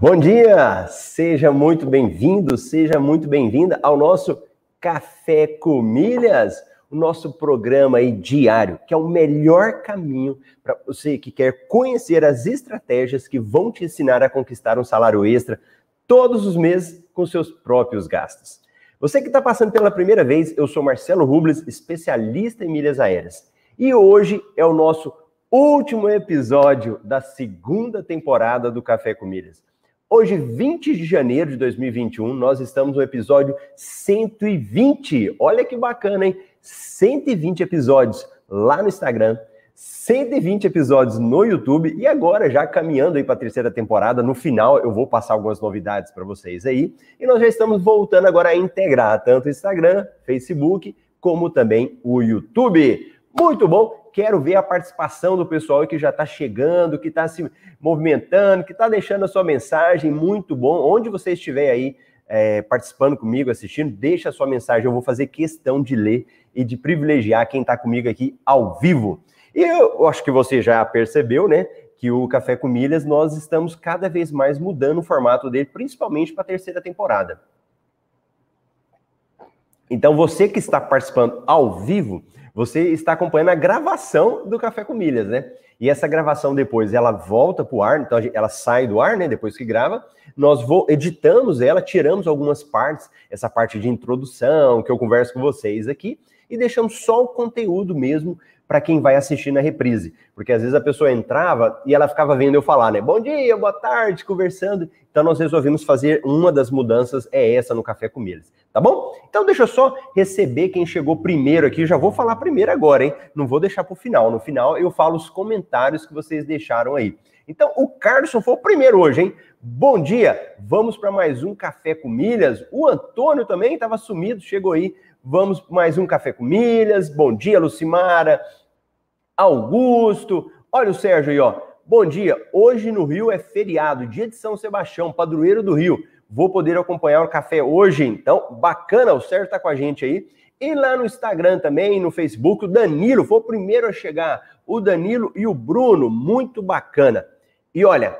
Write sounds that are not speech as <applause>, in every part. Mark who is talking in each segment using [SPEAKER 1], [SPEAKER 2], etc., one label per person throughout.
[SPEAKER 1] Bom dia! Seja muito bem-vindo, seja muito bem-vinda ao nosso Café com Milhas, o nosso programa aí diário, que é o melhor caminho para você que quer conhecer as estratégias que vão te ensinar a conquistar um salário extra todos os meses com seus próprios gastos. Você que está passando pela primeira vez, eu sou Marcelo Rubles, especialista em milhas aéreas. E hoje é o nosso último episódio da segunda temporada do Café com Milhas. Hoje, 20 de janeiro de 2021, nós estamos no episódio 120. Olha que bacana, hein? 120 episódios lá no Instagram, 120 episódios no YouTube e agora já caminhando aí para a terceira temporada. No final eu vou passar algumas novidades para vocês aí. E nós já estamos voltando agora a integrar tanto o Instagram, Facebook, como também o YouTube. Muito bom quero ver a participação do pessoal que já está chegando, que está se movimentando, que está deixando a sua mensagem. Muito bom. Onde você estiver aí é, participando comigo, assistindo, deixa a sua mensagem. Eu vou fazer questão de ler e de privilegiar quem está comigo aqui ao vivo. E eu acho que você já percebeu, né? Que o Café com Milhas, nós estamos cada vez mais mudando o formato dele, principalmente para a terceira temporada. Então, você que está participando ao vivo, você está acompanhando a gravação do Café com Milhas, né? E essa gravação depois ela volta para o ar, então ela sai do ar, né? Depois que grava, nós editamos ela, tiramos algumas partes, essa parte de introdução que eu converso com vocês aqui, e deixamos só o conteúdo mesmo para quem vai assistir na reprise. Porque às vezes a pessoa entrava e ela ficava vendo eu falar, né? Bom dia, boa tarde, conversando. Então nós resolvemos fazer uma das mudanças, é essa no Café com Milhas, tá bom? Então deixa eu só receber quem chegou primeiro aqui. Já vou falar primeiro agora, hein? Não vou deixar para o final. No final eu falo os comentários que vocês deixaram aí. Então o Carlson foi o primeiro hoje, hein? Bom dia, vamos para mais um Café com Milhas. O Antônio também estava sumido, chegou aí. Vamos mais um Café com Milhas. Bom dia, Lucimara. Augusto. Olha o Sérgio aí, ó. Bom dia. Hoje no Rio é feriado, dia de São Sebastião, padroeiro do Rio. Vou poder acompanhar o café hoje, então bacana. O Sérgio tá com a gente aí. E lá no Instagram também, no Facebook, o Danilo foi o primeiro a chegar. O Danilo e o Bruno, muito bacana. E olha,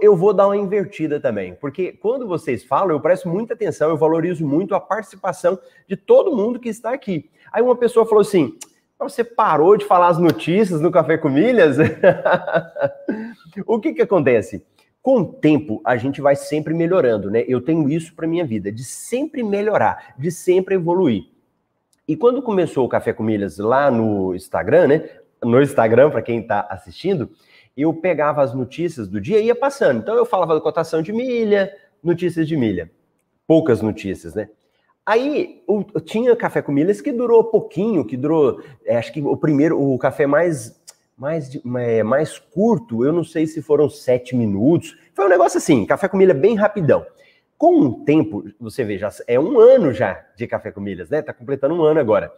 [SPEAKER 1] eu vou dar uma invertida também, porque quando vocês falam, eu presto muita atenção, eu valorizo muito a participação de todo mundo que está aqui. Aí uma pessoa falou assim: você parou de falar as notícias no Café com Milhas? <laughs> o que que acontece? Com o tempo, a gente vai sempre melhorando, né? Eu tenho isso para minha vida, de sempre melhorar, de sempre evoluir. E quando começou o Café com Milhas lá no Instagram, né? No Instagram, para quem está assistindo, eu pegava as notícias do dia e ia passando. Então eu falava da cotação de milha, notícias de milha. Poucas notícias, né? Aí o, tinha café com milhas que durou pouquinho, que durou, é, acho que o primeiro, o café mais, mais, é, mais curto, eu não sei se foram sete minutos. Foi um negócio assim, café com milha bem rapidão. Com o tempo, você vê, já é um ano já de café com milhas, né? Tá completando um ano agora.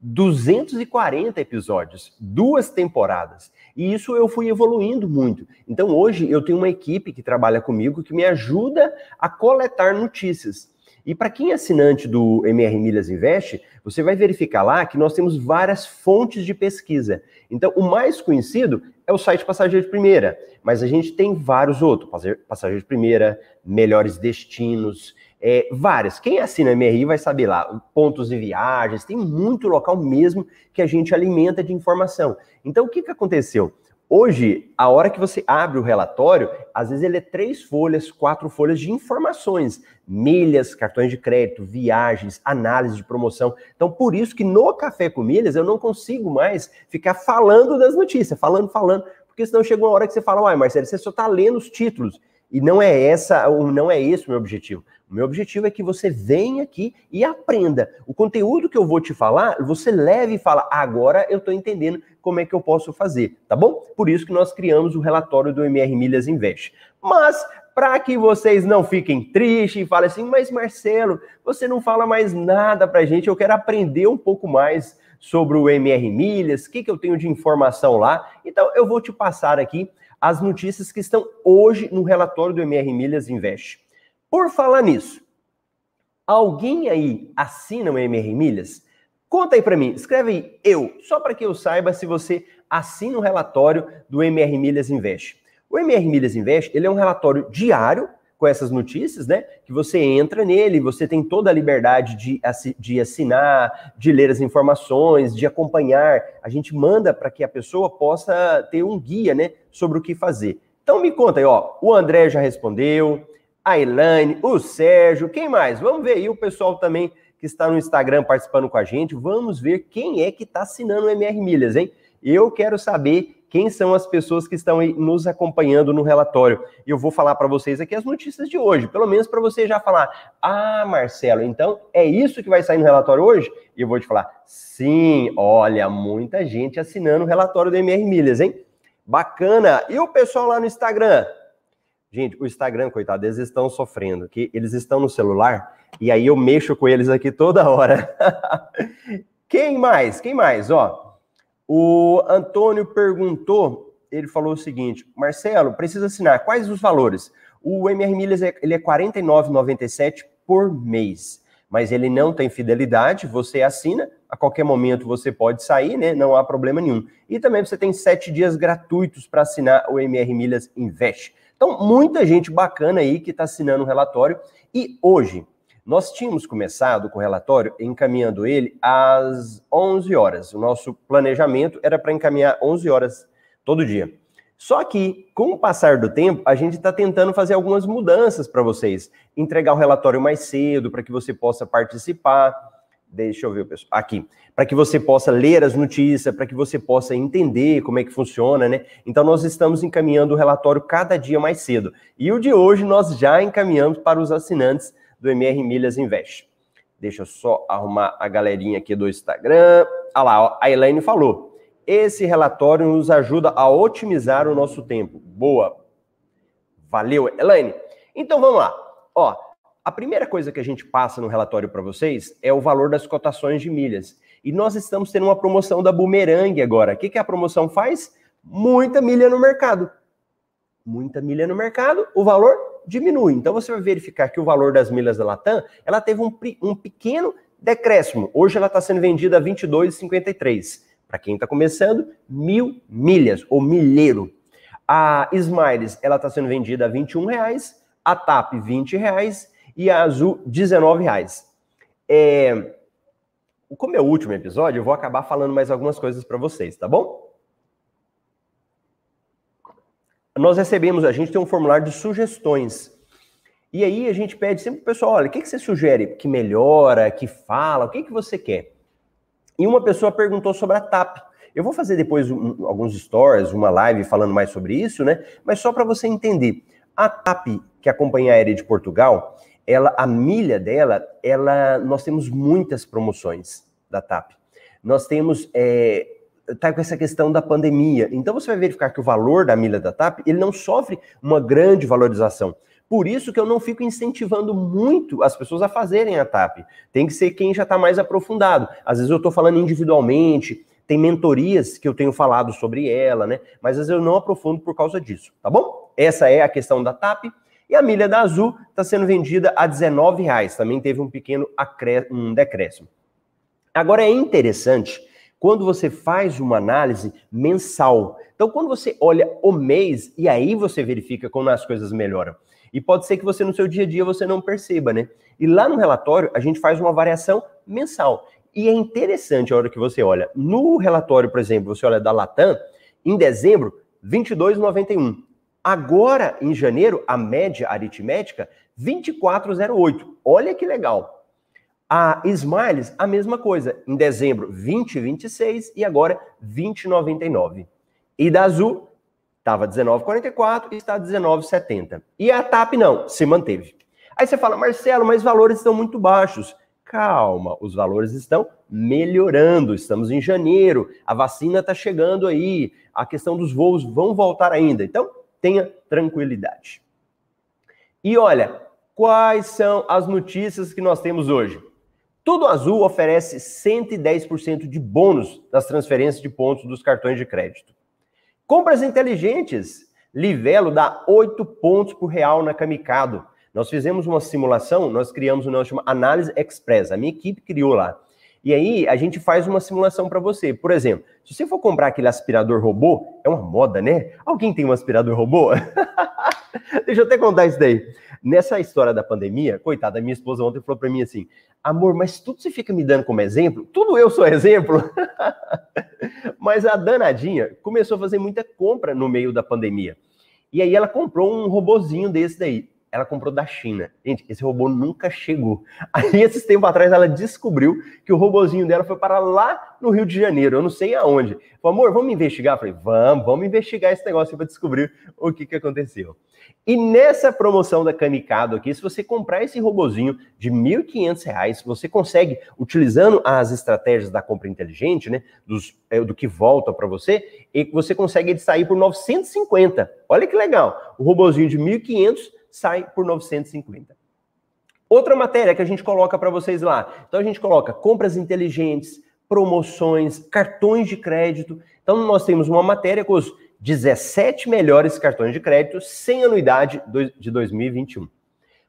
[SPEAKER 1] 240 episódios, duas temporadas. E isso eu fui evoluindo muito. Então hoje eu tenho uma equipe que trabalha comigo que me ajuda a coletar notícias. E para quem é assinante do MR Milhas Invest, você vai verificar lá que nós temos várias fontes de pesquisa. Então, o mais conhecido é o site Passageiro de Primeira, mas a gente tem vários outros, Passageiro de Primeira, Melhores Destinos, é, várias. Quem assina MRI vai saber lá, pontos de viagens, tem muito local mesmo que a gente alimenta de informação. Então, o que, que aconteceu? Hoje, a hora que você abre o relatório, às vezes ele é três folhas, quatro folhas de informações, milhas, cartões de crédito, viagens, análise de promoção. Então, por isso que no Café com Milhas eu não consigo mais ficar falando das notícias, falando, falando, porque senão chega uma hora que você fala, uai, Marcelo, você só está lendo os títulos. E não é essa, não é esse o meu objetivo. Meu objetivo é que você venha aqui e aprenda. O conteúdo que eu vou te falar, você leve e fala, agora eu estou entendendo como é que eu posso fazer, tá bom? Por isso que nós criamos o relatório do MR Milhas Invest. Mas, para que vocês não fiquem tristes e falem assim, mas Marcelo, você não fala mais nada para gente, eu quero aprender um pouco mais sobre o MR Milhas, o que, que eu tenho de informação lá. Então, eu vou te passar aqui as notícias que estão hoje no relatório do MR Milhas Invest. Por falar nisso, alguém aí assina o MR Milhas? Conta aí para mim, escreve aí eu, só para que eu saiba se você assina o relatório do MR Milhas Invest. O MR Milhas Invest, ele é um relatório diário com essas notícias, né? Que você entra nele, você tem toda a liberdade de, de assinar, de ler as informações, de acompanhar. A gente manda para que a pessoa possa ter um guia, né? Sobre o que fazer. Então me conta aí, ó. O André já respondeu, a Elaine, o Sérgio, quem mais? Vamos ver aí o pessoal também que está no Instagram participando com a gente. Vamos ver quem é que está assinando o MR Milhas, hein? Eu quero saber quem são as pessoas que estão nos acompanhando no relatório. Eu vou falar para vocês aqui as notícias de hoje, pelo menos para você já falar: "Ah, Marcelo, então é isso que vai sair no relatório hoje?" E eu vou te falar: "Sim, olha, muita gente assinando o relatório do MR Milhas, hein? Bacana. E o pessoal lá no Instagram? Gente, o Instagram, coitado, eles estão sofrendo, que eles estão no celular e aí eu mexo com eles aqui toda hora. <laughs> Quem mais? Quem mais? Ó, o Antônio perguntou, ele falou o seguinte: Marcelo, precisa assinar. Quais os valores? O MR Milhas é, ele é R$ 49,97 por mês, mas ele não tem fidelidade. Você assina, a qualquer momento você pode sair, né? Não há problema nenhum. E também você tem sete dias gratuitos para assinar o MR Milhas Invest. Então, muita gente bacana aí que está assinando o relatório. E hoje, nós tínhamos começado com o relatório encaminhando ele às 11 horas. O nosso planejamento era para encaminhar 11 horas todo dia. Só que, com o passar do tempo, a gente está tentando fazer algumas mudanças para vocês. Entregar o relatório mais cedo, para que você possa participar. Deixa eu ver, pessoal. Aqui. Para que você possa ler as notícias, para que você possa entender como é que funciona, né? Então, nós estamos encaminhando o relatório cada dia mais cedo. E o de hoje nós já encaminhamos para os assinantes do MR Milhas Invest. Deixa eu só arrumar a galerinha aqui do Instagram. Ah lá, a Elaine falou. Esse relatório nos ajuda a otimizar o nosso tempo. Boa. Valeu, Elaine. Então vamos lá. Ó, a primeira coisa que a gente passa no relatório para vocês é o valor das cotações de milhas. E nós estamos tendo uma promoção da Boomerang agora. O que, que a promoção faz? Muita milha no mercado. Muita milha no mercado, o valor diminui. Então você vai verificar que o valor das milhas da Latam, ela teve um, um pequeno decréscimo. Hoje ela está sendo vendida a 22,53. Para quem está começando, mil milhas, ou milheiro. A Smiles, ela está sendo vendida a 21 reais, a TAP 20 reais e a Azul 19 reais. É... Como é o último episódio, eu vou acabar falando mais algumas coisas para vocês, tá bom? nós recebemos, a gente tem um formulário de sugestões. E aí a gente pede sempre pro pessoal, olha, o que, que você sugere que melhora, que fala, o que, que você quer? E uma pessoa perguntou sobre a TAP. Eu vou fazer depois um, alguns stories, uma live falando mais sobre isso, né? Mas só para você entender. A TAP, que é a Companhia Aérea de Portugal, ela, a milha dela, ela, nós temos muitas promoções da TAP. Nós temos é, está com essa questão da pandemia. Então você vai verificar que o valor da milha da TAP ele não sofre uma grande valorização. Por isso que eu não fico incentivando muito as pessoas a fazerem a TAP. Tem que ser quem já está mais aprofundado. Às vezes eu estou falando individualmente, tem mentorias que eu tenho falado sobre ela, né? Mas às vezes eu não aprofundo por causa disso, tá bom? Essa é a questão da TAP. E a milha da Azul está sendo vendida a R$19,00. Também teve um pequeno um decréscimo. Agora é interessante quando você faz uma análise mensal. Então, quando você olha o mês, e aí você verifica como as coisas melhoram. E pode ser que você, no seu dia a dia, você não perceba, né? E lá no relatório, a gente faz uma variação mensal. E é interessante a hora que você olha. No relatório, por exemplo, você olha da Latam, em dezembro, 22,91. Agora, em janeiro, a média aritmética, 24,08. Olha que legal. A Smiles, a mesma coisa. Em dezembro, 20,26 e agora 20,99. E da Azul, estava 19,44 e está 19,70. E a TAP não, se manteve. Aí você fala, Marcelo, mas valores estão muito baixos. Calma, os valores estão melhorando. Estamos em janeiro, a vacina está chegando aí, a questão dos voos vão voltar ainda. Então, tenha tranquilidade. E olha, quais são as notícias que nós temos hoje? Tudo Azul oferece 110% de bônus das transferências de pontos dos cartões de crédito. Compras inteligentes. Livelo dá 8 pontos por real na Camicado. Nós fizemos uma simulação, nós criamos o nosso Análise Express. A minha equipe criou lá. E aí a gente faz uma simulação para você. Por exemplo, se você for comprar aquele aspirador robô, é uma moda, né? Alguém tem um aspirador robô? <laughs> Deixa eu até contar isso daí. Nessa história da pandemia, coitada, minha esposa ontem falou para mim assim: amor, mas tudo você fica me dando como exemplo? Tudo eu sou exemplo? <laughs> mas a danadinha começou a fazer muita compra no meio da pandemia. E aí ela comprou um robozinho desse daí ela comprou da China. Gente, esse robô nunca chegou. <laughs> Aí, esses tempos atrás, ela descobriu que o robozinho dela foi para lá no Rio de Janeiro, eu não sei aonde. Falei, amor, vamos investigar? Eu falei, vamos, vamos investigar esse negócio para descobrir o que, que aconteceu. E nessa promoção da Camicado aqui, se você comprar esse robozinho de R$ 1.500, você consegue, utilizando as estratégias da compra inteligente, né, dos, é, do que volta para você, e você consegue sair por 950. Olha que legal. O robozinho de 1.500 sai por 950. Outra matéria que a gente coloca para vocês lá. Então a gente coloca compras inteligentes, promoções, cartões de crédito. Então nós temos uma matéria com os 17 melhores cartões de crédito sem anuidade de 2021.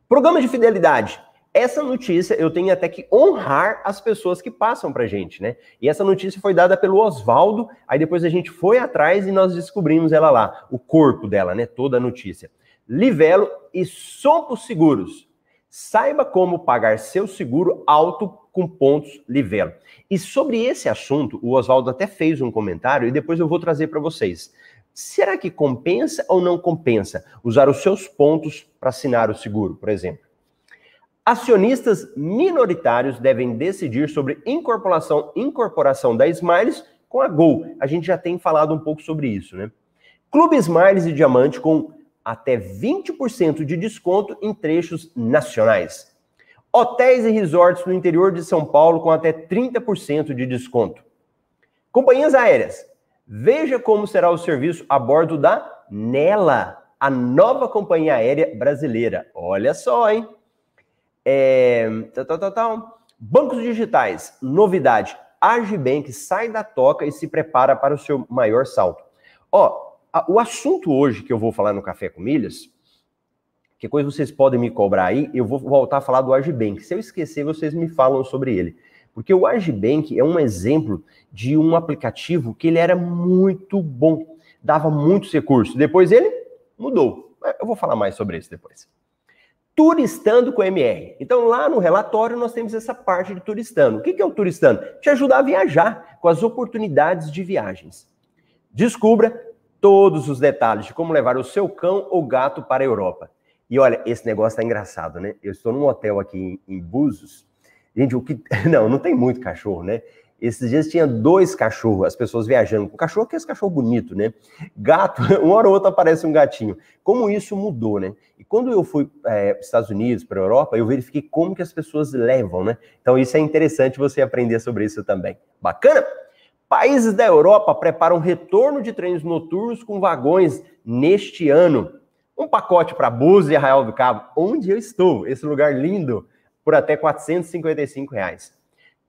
[SPEAKER 1] Programa de fidelidade. Essa notícia eu tenho até que honrar as pessoas que passam para gente, né? E essa notícia foi dada pelo Oswaldo, aí depois a gente foi atrás e nós descobrimos ela lá, o corpo dela, né? Toda a notícia. Livelo e Sompo Seguros. Saiba como pagar seu seguro alto com pontos Livelo. E sobre esse assunto, o Oswaldo até fez um comentário e depois eu vou trazer para vocês. Será que compensa ou não compensa usar os seus pontos para assinar o seguro, por exemplo? Acionistas minoritários devem decidir sobre incorporação, incorporação da Smiles com a Gol. A gente já tem falado um pouco sobre isso, né? Clube Smiles e Diamante com até 20% de desconto em trechos nacionais. Hotéis e resorts no interior de São Paulo com até 30% de desconto. Companhias aéreas. Veja como será o serviço a bordo da Nela, a nova companhia aérea brasileira. Olha só, hein? É... Tá, tá, tá, Bancos digitais. Novidade. Agibank sai da toca e se prepara para o seu maior salto. Ó, o assunto hoje que eu vou falar no Café com Milhas, que coisa vocês podem me cobrar aí, eu vou voltar a falar do Agibank. Se eu esquecer, vocês me falam sobre ele. Porque o Agibank é um exemplo de um aplicativo que ele era muito bom, dava muitos recursos. Depois ele mudou. Eu vou falar mais sobre isso depois. Turistando com MR. Então, lá no relatório, nós temos essa parte de turistando. O que é o turistando? Te ajudar a viajar com as oportunidades de viagens. Descubra todos os detalhes de como levar o seu cão ou gato para a Europa. E olha, esse negócio tá engraçado, né? Eu estou num hotel aqui em, Búzios. Gente, o que. <laughs> Não, não tem muito cachorro, né? Esses dias tinha dois cachorros, as pessoas viajando com cachorro, que é esse cachorro bonito, né? Gato, <laughs> uma hora ou outra aparece um gatinho. Como isso mudou, né? E quando eu fui é, para os Estados Unidos, para a Europa, eu verifiquei como que as pessoas levam, né? Então isso é interessante você aprender sobre isso também. Bacana? Países da Europa preparam retorno de trens noturnos com vagões neste ano. Um pacote para Búzios e Arraial do Cabo, onde eu estou, esse lugar lindo, por até 455 reais.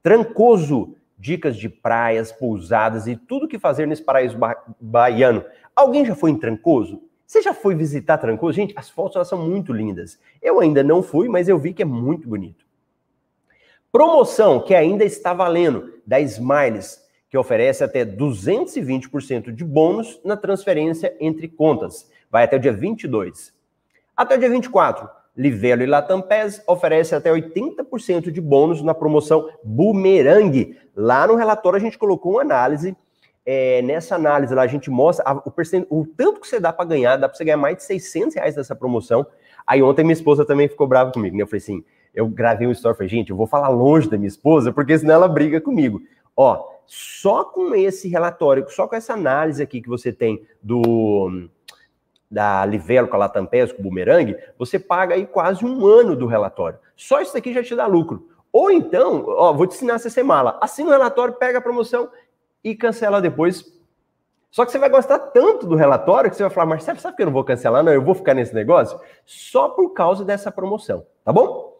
[SPEAKER 1] Trancoso, dicas de praias, pousadas e tudo que fazer nesse paraíso ba baiano. Alguém já foi em Trancoso? Você já foi visitar Trancoso? Gente, as fotos elas são muito lindas. Eu ainda não fui, mas eu vi que é muito bonito. Promoção que ainda está valendo da Smiles que oferece até 220% de bônus na transferência entre contas. Vai até o dia 22. Até o dia 24, Livelo e Latam PES oferece até 80% de bônus na promoção Boomerang. Lá no relatório a gente colocou uma análise. É, nessa análise lá a gente mostra a, o, o, tanto que você dá para ganhar, dá para você ganhar mais de 600 reais dessa promoção. Aí ontem minha esposa também ficou brava comigo, né? Eu falei assim, eu gravei um story, falei, gente, eu vou falar longe da minha esposa, porque senão ela briga comigo. Ó, só com esse relatório, só com essa análise aqui que você tem do da Livelo com a Latam PES, com o Boomerang, você paga aí quase um ano do relatório. Só isso aqui já te dá lucro. Ou então, ó, vou te ensinar a ser mala. Assina o relatório, pega a promoção e cancela depois. Só que você vai gostar tanto do relatório que você vai falar, Marcelo, sabe que eu não vou cancelar? Não, eu vou ficar nesse negócio só por causa dessa promoção, tá bom?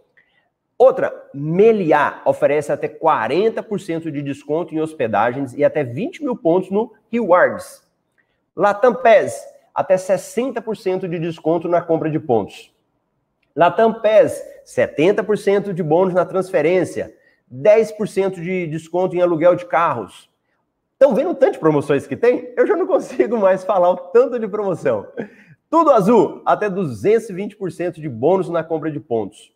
[SPEAKER 1] Outra, Meliá oferece até 40% de desconto em hospedagens e até 20 mil pontos no Rewards. Latam PES, até 60% de desconto na compra de pontos. Latam PES, 70% de bônus na transferência. 10% de desconto em aluguel de carros. Estão vendo o tanto de promoções que tem? Eu já não consigo mais falar o tanto de promoção. Tudo azul, até 220% de bônus na compra de pontos.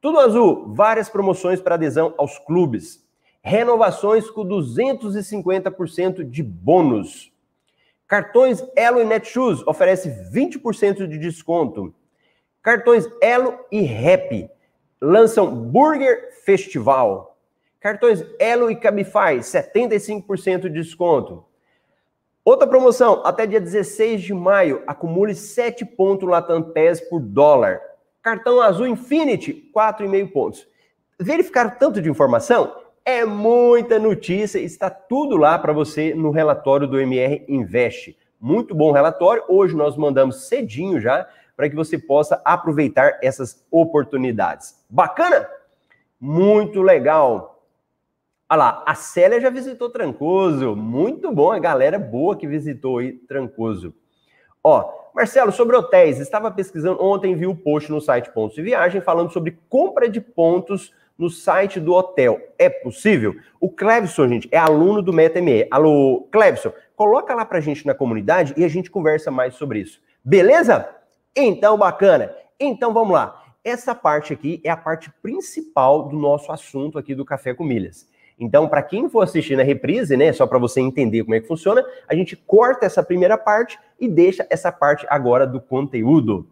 [SPEAKER 1] Tudo azul, várias promoções para adesão aos clubes. Renovações com 250% de bônus. Cartões Elo e Netshoes oferece 20% de desconto. Cartões Elo e Rap lançam Burger Festival. Cartões Elo e Cabify, 75% de desconto. Outra promoção, até dia 16 de maio, acumule 7 pontos Latam por dólar. Cartão azul Infinity, 4,5 pontos. Verificar tanto de informação? É muita notícia, está tudo lá para você no relatório do MR Invest. Muito bom relatório. Hoje nós mandamos cedinho já para que você possa aproveitar essas oportunidades. Bacana? Muito legal. Olha lá, a Célia já visitou Trancoso. Muito bom, a galera boa que visitou aí Trancoso. Ó, Marcelo, sobre hotéis, estava pesquisando ontem, vi o post no site Pontos de Viagem falando sobre compra de pontos no site do hotel. É possível? O Clevson, gente, é aluno do MetaME. Alô, Clevson, coloca lá pra gente na comunidade e a gente conversa mais sobre isso. Beleza? Então, bacana. Então, vamos lá. Essa parte aqui é a parte principal do nosso assunto aqui do Café com Milhas. Então, para quem for assistir na reprise, né, só para você entender como é que funciona, a gente corta essa primeira parte e deixa essa parte agora do conteúdo.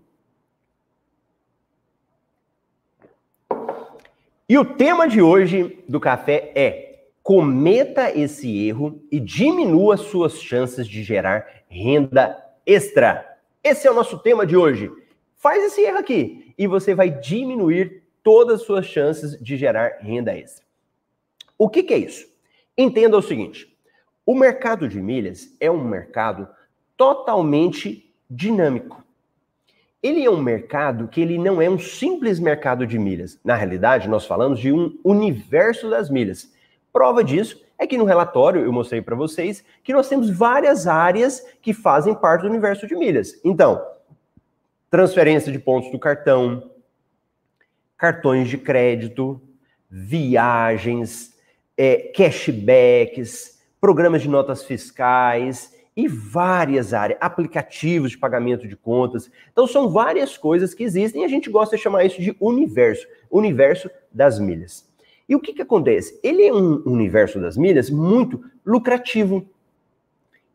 [SPEAKER 1] E o tema de hoje do café é: cometa esse erro e diminua suas chances de gerar renda extra. Esse é o nosso tema de hoje. Faz esse erro aqui e você vai diminuir todas as suas chances de gerar renda extra. O que, que é isso? Entenda o seguinte: o mercado de milhas é um mercado totalmente dinâmico. Ele é um mercado que ele não é um simples mercado de milhas. Na realidade, nós falamos de um universo das milhas. Prova disso é que no relatório eu mostrei para vocês que nós temos várias áreas que fazem parte do universo de milhas. Então, transferência de pontos do cartão, cartões de crédito, viagens, é, cashbacks, programas de notas fiscais e várias áreas, aplicativos de pagamento de contas. Então são várias coisas que existem e a gente gosta de chamar isso de universo, universo das milhas. E o que, que acontece? Ele é um universo das milhas muito lucrativo.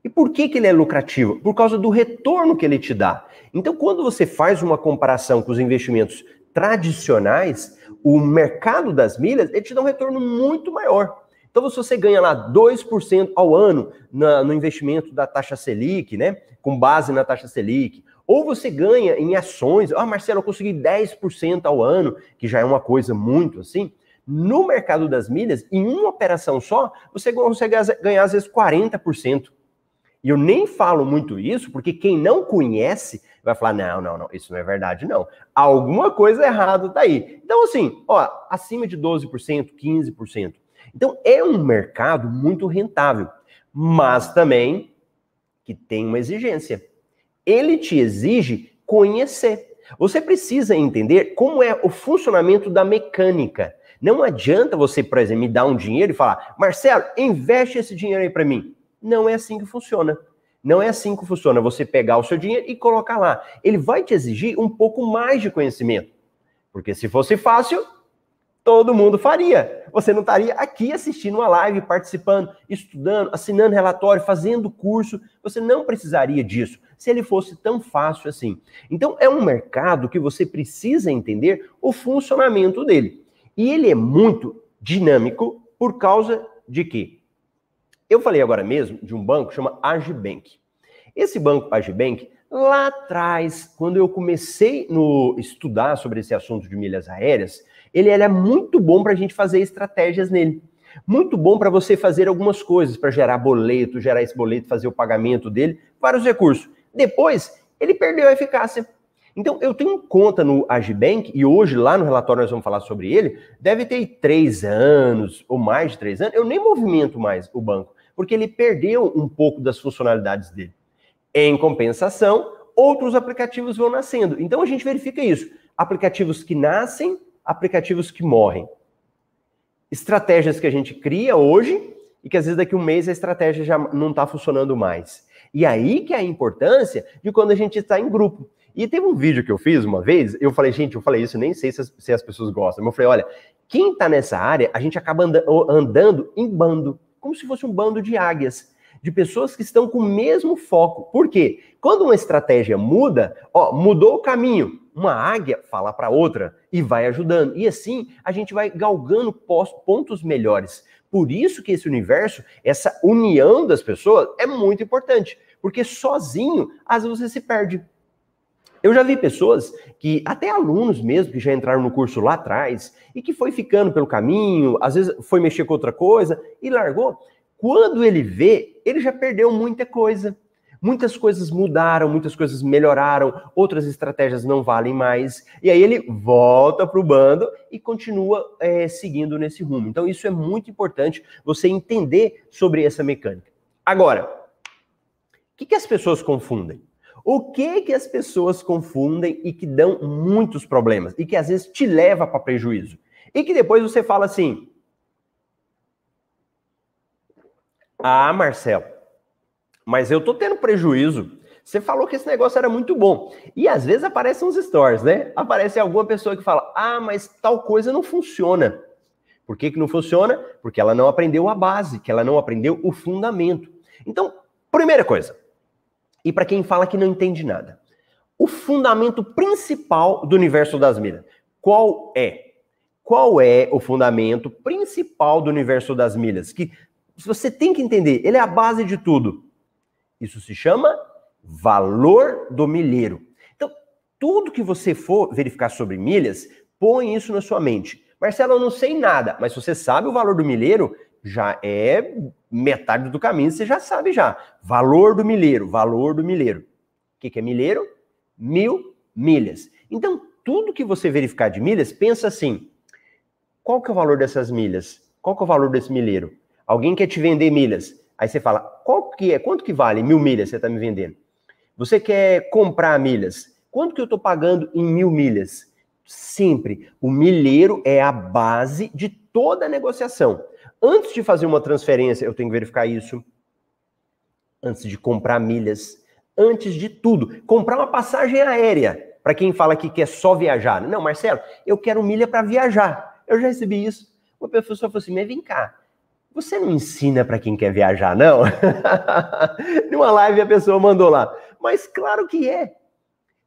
[SPEAKER 1] E por que, que ele é lucrativo? Por causa do retorno que ele te dá. Então, quando você faz uma comparação com os investimentos tradicionais, o mercado das milhas, ele te dá um retorno muito maior. Então, se você ganha lá 2% ao ano na, no investimento da taxa Selic, né? Com base na taxa Selic, ou você ganha em ações, ah, Marcelo, eu consegui 10% ao ano, que já é uma coisa muito assim. No mercado das milhas, em uma operação só, você consegue ganhar às vezes 40%. E eu nem falo muito isso, porque quem não conhece vai falar: não, não, não, isso não é verdade, não. Alguma coisa errada tá aí. Então, assim, ó, acima de 12%, 15%. Então, é um mercado muito rentável, mas também que tem uma exigência. Ele te exige conhecer. Você precisa entender como é o funcionamento da mecânica. Não adianta você, por exemplo, me dar um dinheiro e falar, Marcelo, investe esse dinheiro aí para mim. Não é assim que funciona. Não é assim que funciona você pegar o seu dinheiro e colocar lá. Ele vai te exigir um pouco mais de conhecimento. Porque se fosse fácil, todo mundo faria. Você não estaria aqui assistindo uma live, participando, estudando, assinando relatório, fazendo curso. Você não precisaria disso se ele fosse tão fácil assim. Então, é um mercado que você precisa entender o funcionamento dele. E ele é muito dinâmico por causa de quê? Eu falei agora mesmo de um banco que chama Agibank. Esse banco Agibank, lá atrás, quando eu comecei no estudar sobre esse assunto de milhas aéreas, ele era muito bom para a gente fazer estratégias nele. Muito bom para você fazer algumas coisas, para gerar boleto, gerar esse boleto, fazer o pagamento dele, vários recursos. Depois, ele perdeu a eficácia. Então, eu tenho conta no Agibank, e hoje, lá no relatório, nós vamos falar sobre ele, deve ter três anos, ou mais de três anos, eu nem movimento mais o banco, porque ele perdeu um pouco das funcionalidades dele. Em compensação, outros aplicativos vão nascendo. Então, a gente verifica isso. Aplicativos que nascem, aplicativos que morrem. estratégias que a gente cria hoje e que às vezes daqui a um mês a estratégia já não está funcionando mais. E aí que é a importância de quando a gente está em grupo. E teve um vídeo que eu fiz uma vez, eu falei, gente, eu falei isso, nem sei se as, se as pessoas gostam, mas eu falei, olha, quem está nessa área, a gente acaba andando, andando em bando, como se fosse um bando de águias, de pessoas que estão com o mesmo foco. Por quê? Quando uma estratégia muda, ó, mudou o caminho, uma águia fala para outra e vai ajudando. E assim a gente vai galgando pontos melhores. Por isso que esse universo, essa união das pessoas é muito importante, porque sozinho às vezes você se perde. Eu já vi pessoas que, até alunos mesmo, que já entraram no curso lá atrás e que foi ficando pelo caminho, às vezes foi mexer com outra coisa e largou. Quando ele vê, ele já perdeu muita coisa. Muitas coisas mudaram, muitas coisas melhoraram, outras estratégias não valem mais. E aí ele volta para o bando e continua é, seguindo nesse rumo. Então, isso é muito importante você entender sobre essa mecânica. Agora, o que, que as pessoas confundem? O que que as pessoas confundem e que dão muitos problemas e que às vezes te leva para prejuízo? E que depois você fala assim: "Ah, Marcelo, mas eu tô tendo prejuízo. Você falou que esse negócio era muito bom. E às vezes aparecem uns stories, né? Aparece alguma pessoa que fala: "Ah, mas tal coisa não funciona". Por que que não funciona? Porque ela não aprendeu a base, que ela não aprendeu o fundamento. Então, primeira coisa, e para quem fala que não entende nada, o fundamento principal do universo das milhas, qual é? Qual é o fundamento principal do universo das milhas? Que você tem que entender, ele é a base de tudo. Isso se chama valor do milheiro. Então, tudo que você for verificar sobre milhas, põe isso na sua mente. Marcelo, eu não sei nada, mas se você sabe o valor do milheiro, já é metade do caminho, você já sabe já. Valor do milheiro, valor do milheiro. O que, que é milheiro? Mil milhas. Então, tudo que você verificar de milhas, pensa assim, qual que é o valor dessas milhas? Qual que é o valor desse milheiro? Alguém quer te vender milhas. Aí você fala, qual que é? Quanto que vale mil milhas você está me vendendo? Você quer comprar milhas? Quanto que eu estou pagando em mil milhas? Sempre. O milheiro é a base de toda a negociação. Antes de fazer uma transferência, eu tenho que verificar isso. Antes de comprar milhas. Antes de tudo. Comprar uma passagem aérea. Para quem fala que quer só viajar. Não, Marcelo, eu quero milha para viajar. Eu já recebi isso. Uma pessoa falou assim: mas vem cá, você não ensina para quem quer viajar, não? <laughs> Numa live a pessoa mandou lá. Mas claro que é.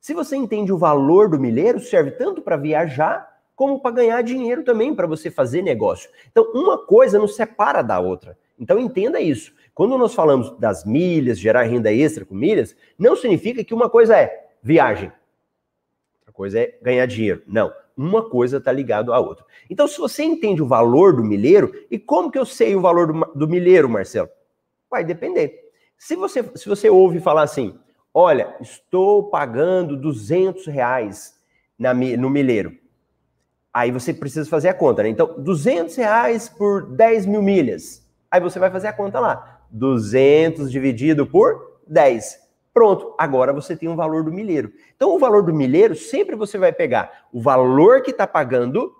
[SPEAKER 1] Se você entende o valor do milheiro, serve tanto para viajar como para ganhar dinheiro também, para você fazer negócio. Então, uma coisa não separa da outra. Então, entenda isso. Quando nós falamos das milhas, gerar renda extra com milhas, não significa que uma coisa é viagem, outra coisa é ganhar dinheiro. Não. Uma coisa está ligada à outra. Então, se você entende o valor do milheiro, e como que eu sei o valor do, do milheiro, Marcelo? Vai depender. Se você, se você ouve falar assim, olha, estou pagando 200 reais na, no milheiro. Aí você precisa fazer a conta, né? Então, 200 reais por 10 mil milhas. Aí você vai fazer a conta lá. 200 dividido por 10. Pronto, agora você tem um valor do milheiro. Então, o valor do milheiro, sempre você vai pegar o valor que está pagando,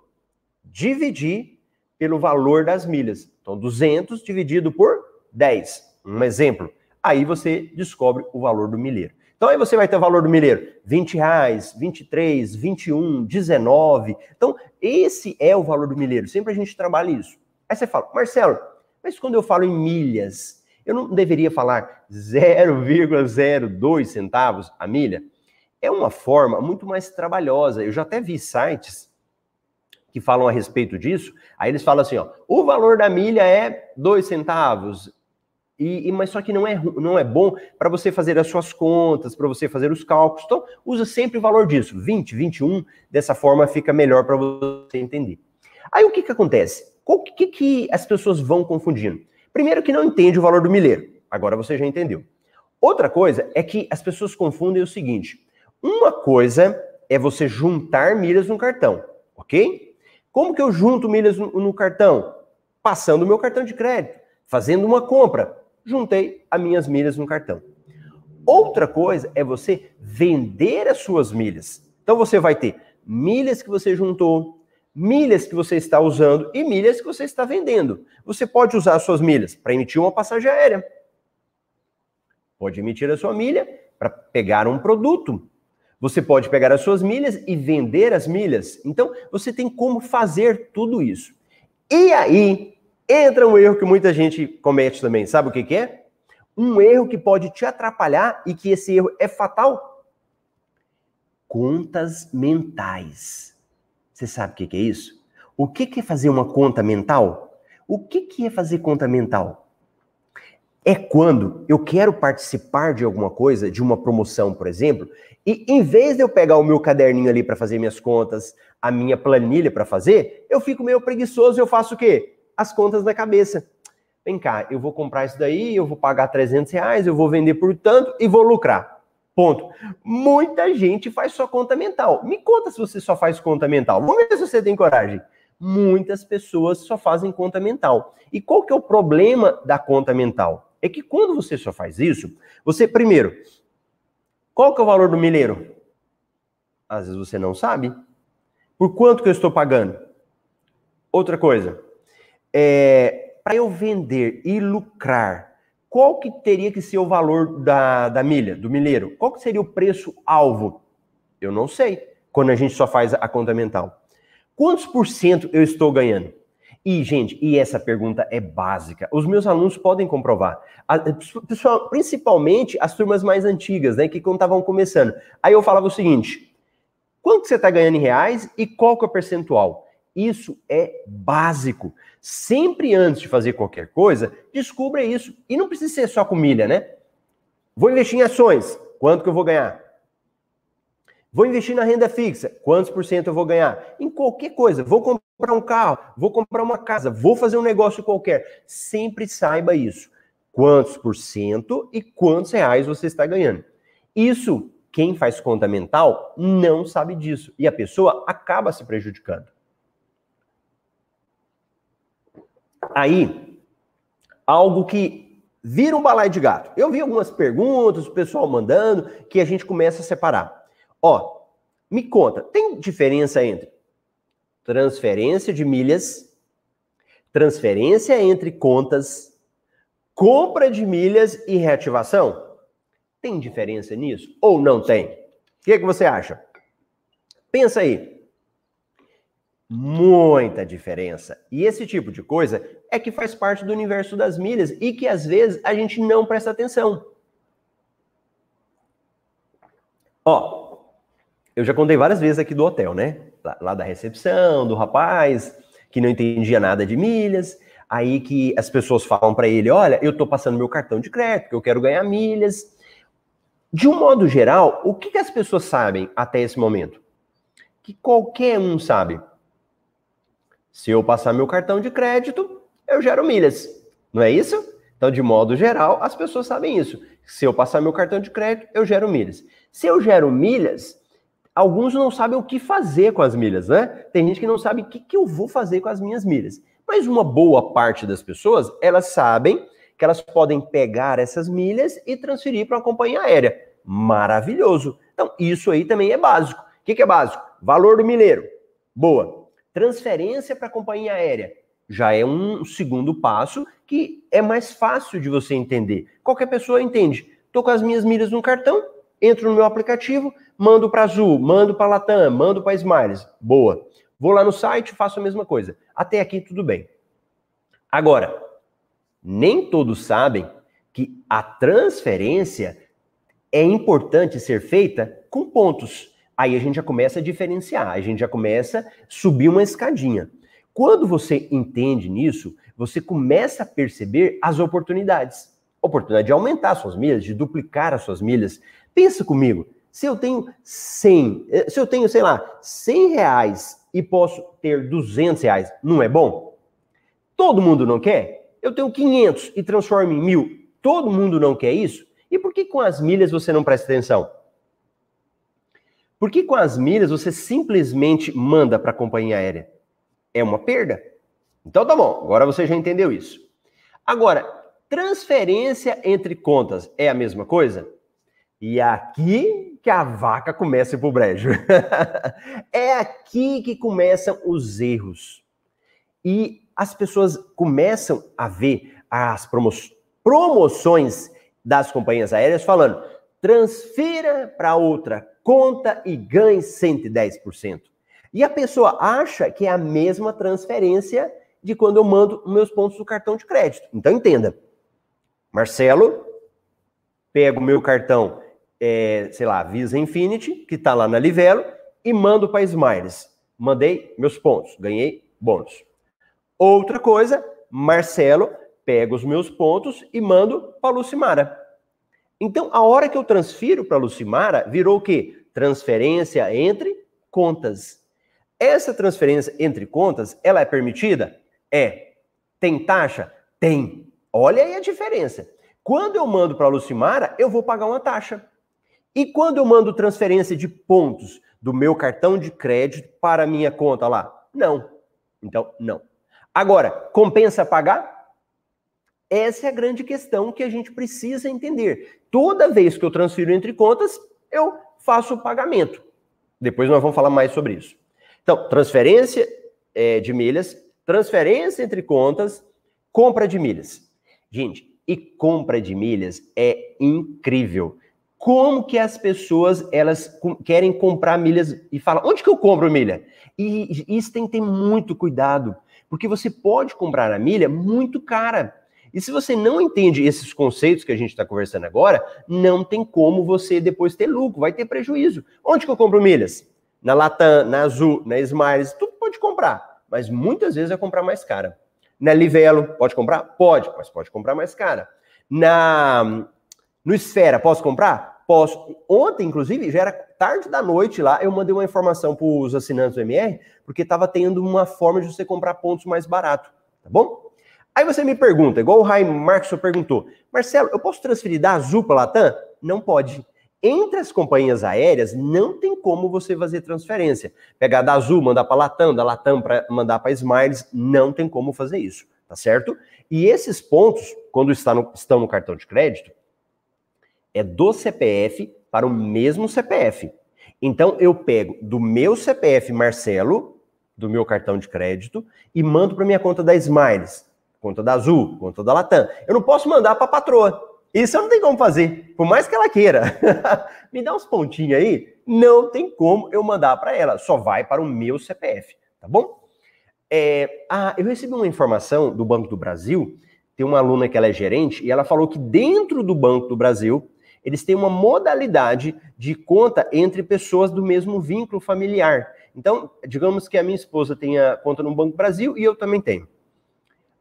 [SPEAKER 1] dividir pelo valor das milhas. Então, 200 dividido por 10. Um exemplo. Aí você descobre o valor do milheiro. Então, aí você vai ter o valor do milheiro: 20 reais, 23, 21, 19. Então, esse é o valor do milheiro. Sempre a gente trabalha isso. Aí você fala, Marcelo, mas quando eu falo em milhas, eu não deveria falar 0,02 centavos a milha? É uma forma muito mais trabalhosa. Eu já até vi sites que falam a respeito disso. Aí eles falam assim, ó, o valor da milha é 2 centavos. E, e, mas só que não é, não é bom para você fazer as suas contas, para você fazer os cálculos. Então, usa sempre o valor disso, 20, 21. Dessa forma fica melhor para você entender. Aí o que, que acontece? O que, que as pessoas vão confundindo? Primeiro que não entende o valor do milheiro. Agora você já entendeu. Outra coisa é que as pessoas confundem o seguinte: uma coisa é você juntar milhas no cartão, ok? Como que eu junto milhas no, no cartão? Passando o meu cartão de crédito, fazendo uma compra. Juntei as minhas milhas no cartão. Outra coisa é você vender as suas milhas. Então você vai ter milhas que você juntou, milhas que você está usando e milhas que você está vendendo. Você pode usar as suas milhas para emitir uma passagem aérea. Pode emitir a sua milha para pegar um produto. Você pode pegar as suas milhas e vender as milhas. Então, você tem como fazer tudo isso. E aí entra um erro que muita gente comete também. Sabe o que, que é? Um erro que pode te atrapalhar e que esse erro é fatal. Contas mentais. Você sabe o que, que é isso? O que, que é fazer uma conta mental? O que, que é fazer conta mental? é quando eu quero participar de alguma coisa, de uma promoção, por exemplo, e em vez de eu pegar o meu caderninho ali para fazer minhas contas, a minha planilha para fazer, eu fico meio preguiçoso e eu faço o quê? As contas na cabeça. Vem cá, eu vou comprar isso daí, eu vou pagar 300 reais, eu vou vender por tanto e vou lucrar. Ponto. Muita gente faz só conta mental. Me conta se você só faz conta mental. Vamos ver se você tem coragem. Muitas pessoas só fazem conta mental. E qual que é o problema da conta mental? é que quando você só faz isso, você, primeiro, qual que é o valor do milheiro? Às vezes você não sabe. Por quanto que eu estou pagando? Outra coisa, é, para eu vender e lucrar, qual que teria que ser o valor da, da milha, do milheiro? Qual que seria o preço alvo? Eu não sei, quando a gente só faz a conta mental. Quantos por cento eu estou ganhando? E, gente, e essa pergunta é básica. Os meus alunos podem comprovar. A, pessoal, principalmente as turmas mais antigas, né? Que quando estavam começando. Aí eu falava o seguinte: quanto você está ganhando em reais e qual que é o percentual? Isso é básico. Sempre antes de fazer qualquer coisa, descubra isso. E não precisa ser só com milha, né? Vou investir em ações. Quanto que eu vou ganhar? Vou investir na renda fixa. Quantos por cento eu vou ganhar? Em qualquer coisa. Vou comprar um carro, vou comprar uma casa, vou fazer um negócio qualquer. Sempre saiba isso. Quantos por cento e quantos reais você está ganhando. Isso, quem faz conta mental não sabe disso. E a pessoa acaba se prejudicando. Aí, algo que vira um balai de gato. Eu vi algumas perguntas, o pessoal mandando, que a gente começa a separar. Ó, me conta, tem diferença entre transferência de milhas, transferência entre contas, compra de milhas e reativação? Tem diferença nisso ou não tem? O que, é que você acha? Pensa aí. Muita diferença. E esse tipo de coisa é que faz parte do universo das milhas e que às vezes a gente não presta atenção. Ó, eu já contei várias vezes aqui do hotel, né? Lá, lá da recepção, do rapaz que não entendia nada de milhas. Aí que as pessoas falam para ele: olha, eu estou passando meu cartão de crédito, eu quero ganhar milhas. De um modo geral, o que, que as pessoas sabem até esse momento? Que qualquer um sabe. Se eu passar meu cartão de crédito, eu gero milhas. Não é isso? Então, de modo geral, as pessoas sabem isso. Se eu passar meu cartão de crédito, eu gero milhas. Se eu gero milhas, Alguns não sabem o que fazer com as milhas, né? Tem gente que não sabe o que, que eu vou fazer com as minhas milhas. Mas uma boa parte das pessoas, elas sabem que elas podem pegar essas milhas e transferir para uma companhia aérea. Maravilhoso. Então, isso aí também é básico. O que, que é básico? Valor do milheiro. Boa. Transferência para a companhia aérea. Já é um segundo passo que é mais fácil de você entender. Qualquer pessoa entende. Estou com as minhas milhas no cartão, entro no meu aplicativo, mando para Azul, mando para Latam, mando para Smiles. Boa. Vou lá no site, faço a mesma coisa. Até aqui tudo bem. Agora, nem todos sabem que a transferência é importante ser feita com pontos. Aí a gente já começa a diferenciar, a gente já começa a subir uma escadinha. Quando você entende nisso, você começa a perceber as oportunidades. Oportunidade de aumentar suas milhas, de duplicar as suas milhas. Pensa comigo, se eu tenho 100, eh, se eu tenho, sei lá, 100 reais e posso ter 200 reais, não é bom? Todo mundo não quer? Eu tenho 500 e transformo em mil, todo mundo não quer isso? E por que com as milhas você não presta atenção? Por que com as milhas você simplesmente manda para a companhia aérea? É uma perda? Então tá bom, agora você já entendeu isso. Agora, transferência entre contas é a mesma coisa? E aqui que a vaca começa a ir pro brejo. <laughs> é aqui que começam os erros. E as pessoas começam a ver as promo promoções das companhias aéreas falando: transfira para outra conta e ganhe 110%. E a pessoa acha que é a mesma transferência de quando eu mando meus pontos do cartão de crédito. Então entenda. Marcelo, pego o meu cartão, é, sei lá, Visa Infinity, que está lá na Livelo, e mando para Smiles. Mandei meus pontos, ganhei bônus. Outra coisa, Marcelo, pego os meus pontos e mando para Lucimara. Então, a hora que eu transfiro para Lucimara, virou o quê? Transferência entre contas. Essa transferência entre contas, ela é permitida? É. Tem taxa? Tem. Olha aí a diferença. Quando eu mando para a Lucimara, eu vou pagar uma taxa. E quando eu mando transferência de pontos do meu cartão de crédito para a minha conta lá? Não. Então, não. Agora, compensa pagar? Essa é a grande questão que a gente precisa entender. Toda vez que eu transfiro entre contas, eu faço o pagamento. Depois nós vamos falar mais sobre isso. Então, transferência é, de milhas, transferência entre contas, compra de milhas. Gente, e compra de milhas é incrível. Como que as pessoas elas querem comprar milhas e falam, onde que eu compro milha? E isso tem que ter muito cuidado, porque você pode comprar a milha muito cara. E se você não entende esses conceitos que a gente está conversando agora, não tem como você depois ter lucro, vai ter prejuízo. Onde que eu compro milhas? Na Latam, na Azul, na Smiles, tudo pode comprar, mas muitas vezes é comprar mais cara. Na Livelo, pode comprar? Pode, mas pode comprar mais cara. Na no Esfera, posso comprar? Posso. Ontem, inclusive, já era tarde da noite lá, eu mandei uma informação para os assinantes do MR, porque estava tendo uma forma de você comprar pontos mais barato, tá bom? Aí você me pergunta, igual o Raim Marcos perguntou, Marcelo, eu posso transferir da Azul para Latam? Não pode. Entre as companhias aéreas, não tem como você fazer transferência. Pegar da Azul, mandar para Latam, da Latam para mandar para Smiles, não tem como fazer isso, tá certo? E esses pontos, quando no, estão no cartão de crédito, é do CPF para o mesmo CPF. Então eu pego do meu CPF Marcelo, do meu cartão de crédito, e mando para minha conta da Smiles, conta da Azul, conta da Latam. Eu não posso mandar para a patroa. Isso não tem como fazer, por mais que ela queira. <laughs> Me dá uns pontinhos aí, não tem como eu mandar para ela, só vai para o meu CPF, tá bom? É, ah, eu recebi uma informação do Banco do Brasil, tem uma aluna que ela é gerente, e ela falou que dentro do Banco do Brasil, eles têm uma modalidade de conta entre pessoas do mesmo vínculo familiar. Então, digamos que a minha esposa tenha conta no Banco do Brasil e eu também tenho.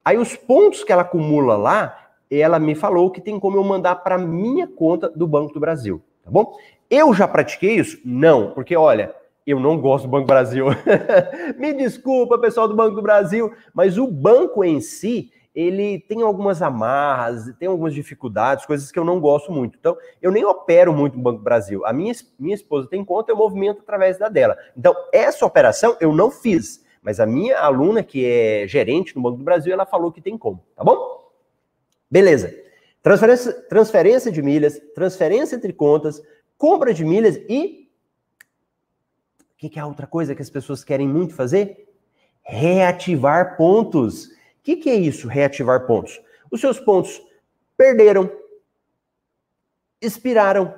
[SPEAKER 1] Aí os pontos que ela acumula lá, ela me falou que tem como eu mandar para minha conta do Banco do Brasil, tá bom? Eu já pratiquei isso? Não, porque olha, eu não gosto do Banco do Brasil. <laughs> me desculpa, pessoal do Banco do Brasil, mas o banco em si, ele tem algumas amarras, tem algumas dificuldades, coisas que eu não gosto muito. Então, eu nem opero muito no Banco do Brasil. A minha, minha esposa tem conta, eu movimento através da dela. Então, essa operação eu não fiz, mas a minha aluna, que é gerente no Banco do Brasil, ela falou que tem como, tá bom? Beleza. Transferência, transferência de milhas, transferência entre contas, compra de milhas e. O que, que é a outra coisa que as pessoas querem muito fazer? Reativar pontos. O que, que é isso, reativar pontos? Os seus pontos perderam, expiraram,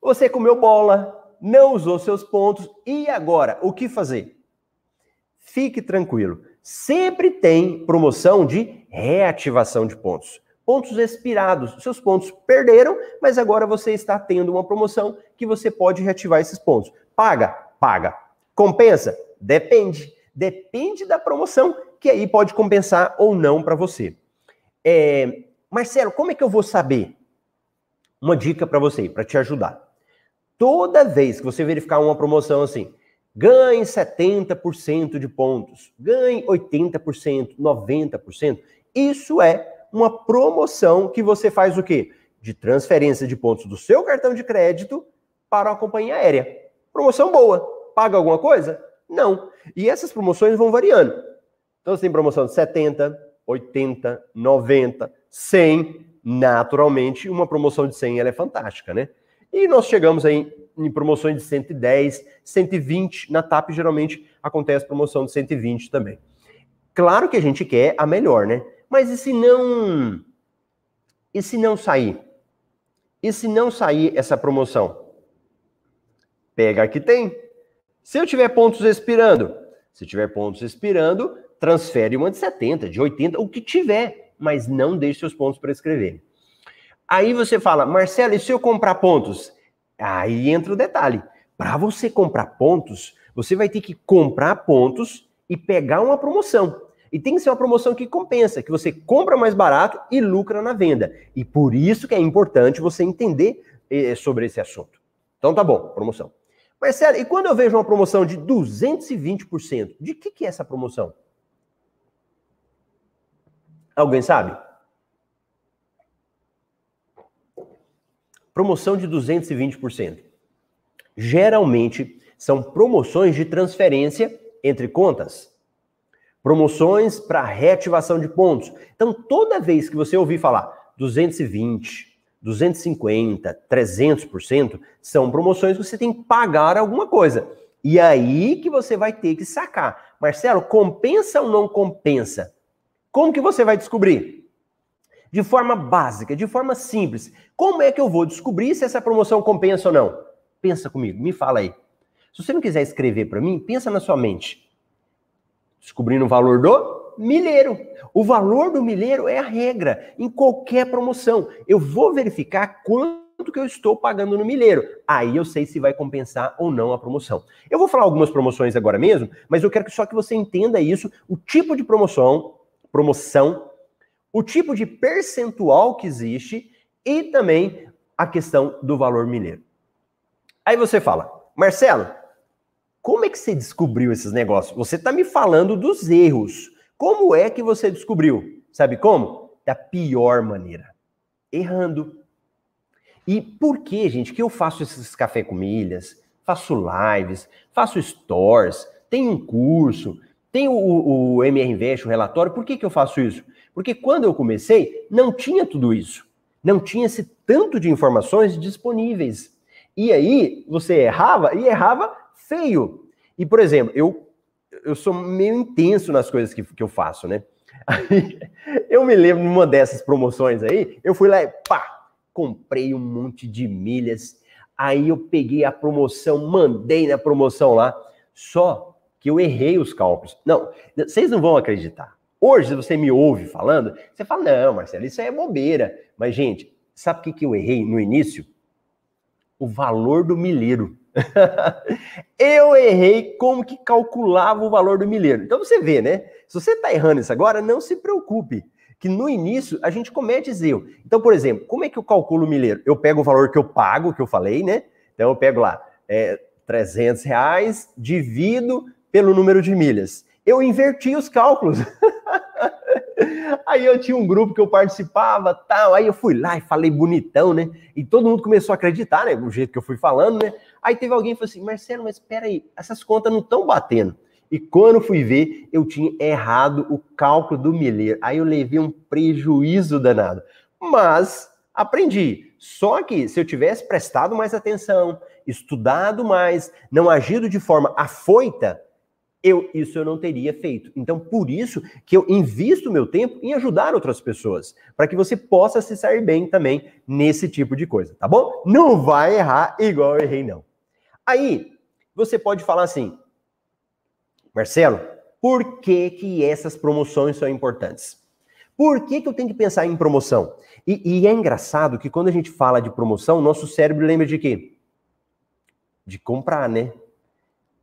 [SPEAKER 1] você comeu bola, não usou seus pontos, e agora? O que fazer? Fique tranquilo. Sempre tem promoção de reativação de pontos pontos expirados. Seus pontos perderam, mas agora você está tendo uma promoção que você pode reativar esses pontos. Paga? Paga. Compensa? Depende. Depende da promoção, que aí pode compensar ou não para você. É... Marcelo, como é que eu vou saber? Uma dica para você, para te ajudar. Toda vez que você verificar uma promoção assim, ganhe 70% de pontos, ganhe 80%, 90%, isso é uma promoção que você faz o quê? De transferência de pontos do seu cartão de crédito para a companhia aérea. Promoção boa. Paga alguma coisa? Não. E essas promoções vão variando. Então você tem promoção de 70, 80, 90, 100. Naturalmente, uma promoção de 100 ela é fantástica, né? E nós chegamos aí em promoções de 110, 120. Na TAP, geralmente, acontece promoção de 120 também. Claro que a gente quer a melhor, né? Mas e se não. E se não sair? E se não sair essa promoção? Pega que tem. Se eu tiver pontos expirando, se tiver pontos expirando, transfere uma de 70, de 80, o que tiver, mas não deixe seus pontos para escrever. Aí você fala, Marcelo, e se eu comprar pontos? Aí entra o detalhe. Para você comprar pontos, você vai ter que comprar pontos e pegar uma promoção. E tem que ser uma promoção que compensa, que você compra mais barato e lucra na venda. E por isso que é importante você entender eh, sobre esse assunto. Então tá bom, promoção. Marcelo, e quando eu vejo uma promoção de 220%, de que, que é essa promoção? Alguém sabe? Promoção de 220%. Geralmente são promoções de transferência entre contas promoções para reativação de pontos. Então, toda vez que você ouvir falar 220, 250, 300%, são promoções que você tem que pagar alguma coisa. E aí que você vai ter que sacar. Marcelo, compensa ou não compensa? Como que você vai descobrir? De forma básica, de forma simples. Como é que eu vou descobrir se essa promoção compensa ou não? Pensa comigo, me fala aí. Se você não quiser escrever para mim, pensa na sua mente descobrindo o valor do milheiro. O valor do milheiro é a regra em qualquer promoção. Eu vou verificar quanto que eu estou pagando no milheiro. Aí eu sei se vai compensar ou não a promoção. Eu vou falar algumas promoções agora mesmo, mas eu quero que só que você entenda isso, o tipo de promoção, promoção, o tipo de percentual que existe e também a questão do valor milheiro. Aí você fala, Marcelo, como é que você descobriu esses negócios? Você está me falando dos erros. Como é que você descobriu? Sabe como? Da pior maneira. Errando. E por que, gente, que eu faço esses café com milhas, faço lives, faço stores, tenho um curso, tenho o, o MR Invest, o relatório. Por que, que eu faço isso? Porque quando eu comecei, não tinha tudo isso. Não tinha esse tanto de informações disponíveis. E aí, você errava e errava feio. E, por exemplo, eu, eu sou meio intenso nas coisas que, que eu faço, né? Aí, <laughs> eu me lembro numa dessas promoções aí, eu fui lá e pá, comprei um monte de milhas. Aí eu peguei a promoção, mandei na promoção lá, só que eu errei os cálculos. Não, vocês não vão acreditar. Hoje, se você me ouve falando, você fala, não, Marcelo, isso aí é bobeira. Mas, gente, sabe o que, que eu errei no início? O valor do milheiro. <laughs> eu errei como que calculava o valor do milheiro. Então você vê, né? Se você está errando isso agora, não se preocupe, que no início a gente comete erro. Então, por exemplo, como é que eu calculo o milheiro? Eu pego o valor que eu pago, que eu falei, né? Então eu pego lá, é, 300 reais, divido pelo número de milhas. Eu inverti os cálculos. <laughs> Aí eu tinha um grupo que eu participava, tal. Aí eu fui lá e falei bonitão, né? E todo mundo começou a acreditar, né? Do jeito que eu fui falando, né? Aí teve alguém que falou assim: Marcelo, mas espera aí, essas contas não estão batendo. E quando fui ver, eu tinha errado o cálculo do milheiro. Aí eu levei um prejuízo danado. Mas aprendi. Só que se eu tivesse prestado mais atenção, estudado mais, não agido de forma afoita, eu isso eu não teria feito. Então, por isso que eu invisto meu tempo em ajudar outras pessoas, para que você possa se sair bem também nesse tipo de coisa, tá bom? Não vai errar igual eu errei não. Aí, você pode falar assim: Marcelo, por que que essas promoções são importantes? Por que, que eu tenho que pensar em promoção? E, e é engraçado que quando a gente fala de promoção, nosso cérebro lembra de quê? De comprar, né?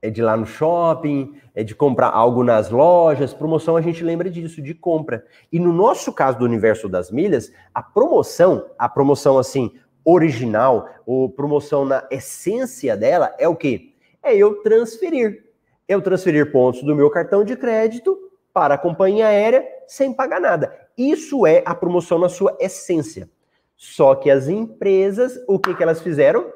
[SPEAKER 1] é de ir lá no shopping, é de comprar algo nas lojas. Promoção a gente lembra disso, de compra. E no nosso caso do universo das milhas, a promoção, a promoção assim, original, ou promoção na essência dela, é o quê? É eu transferir. Eu transferir pontos do meu cartão de crédito para a companhia aérea sem pagar nada. Isso é a promoção na sua essência. Só que as empresas, o que, que elas fizeram?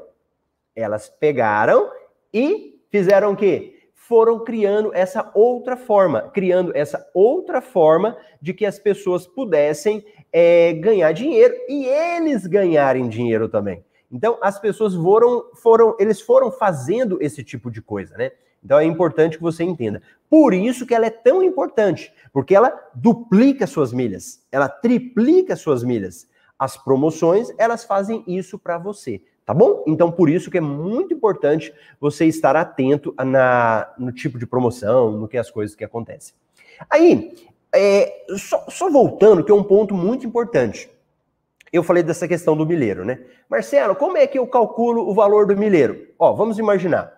[SPEAKER 1] Elas pegaram e fizeram o quê? Foram criando essa outra forma, criando essa outra forma de que as pessoas pudessem é, ganhar dinheiro e eles ganharem dinheiro também. Então, as pessoas foram, foram, eles foram fazendo esse tipo de coisa, né? Então é importante que você entenda. Por isso que ela é tão importante, porque ela duplica suas milhas, ela triplica suas milhas. As promoções, elas fazem isso para você, tá bom? Então por isso que é muito importante você estar atento na, no tipo de promoção, no que as coisas que acontecem. Aí, é, só, só voltando, que é um ponto muito importante. Eu falei dessa questão do milheiro, né? Marcelo, como é que eu calculo o valor do milheiro? Ó, vamos imaginar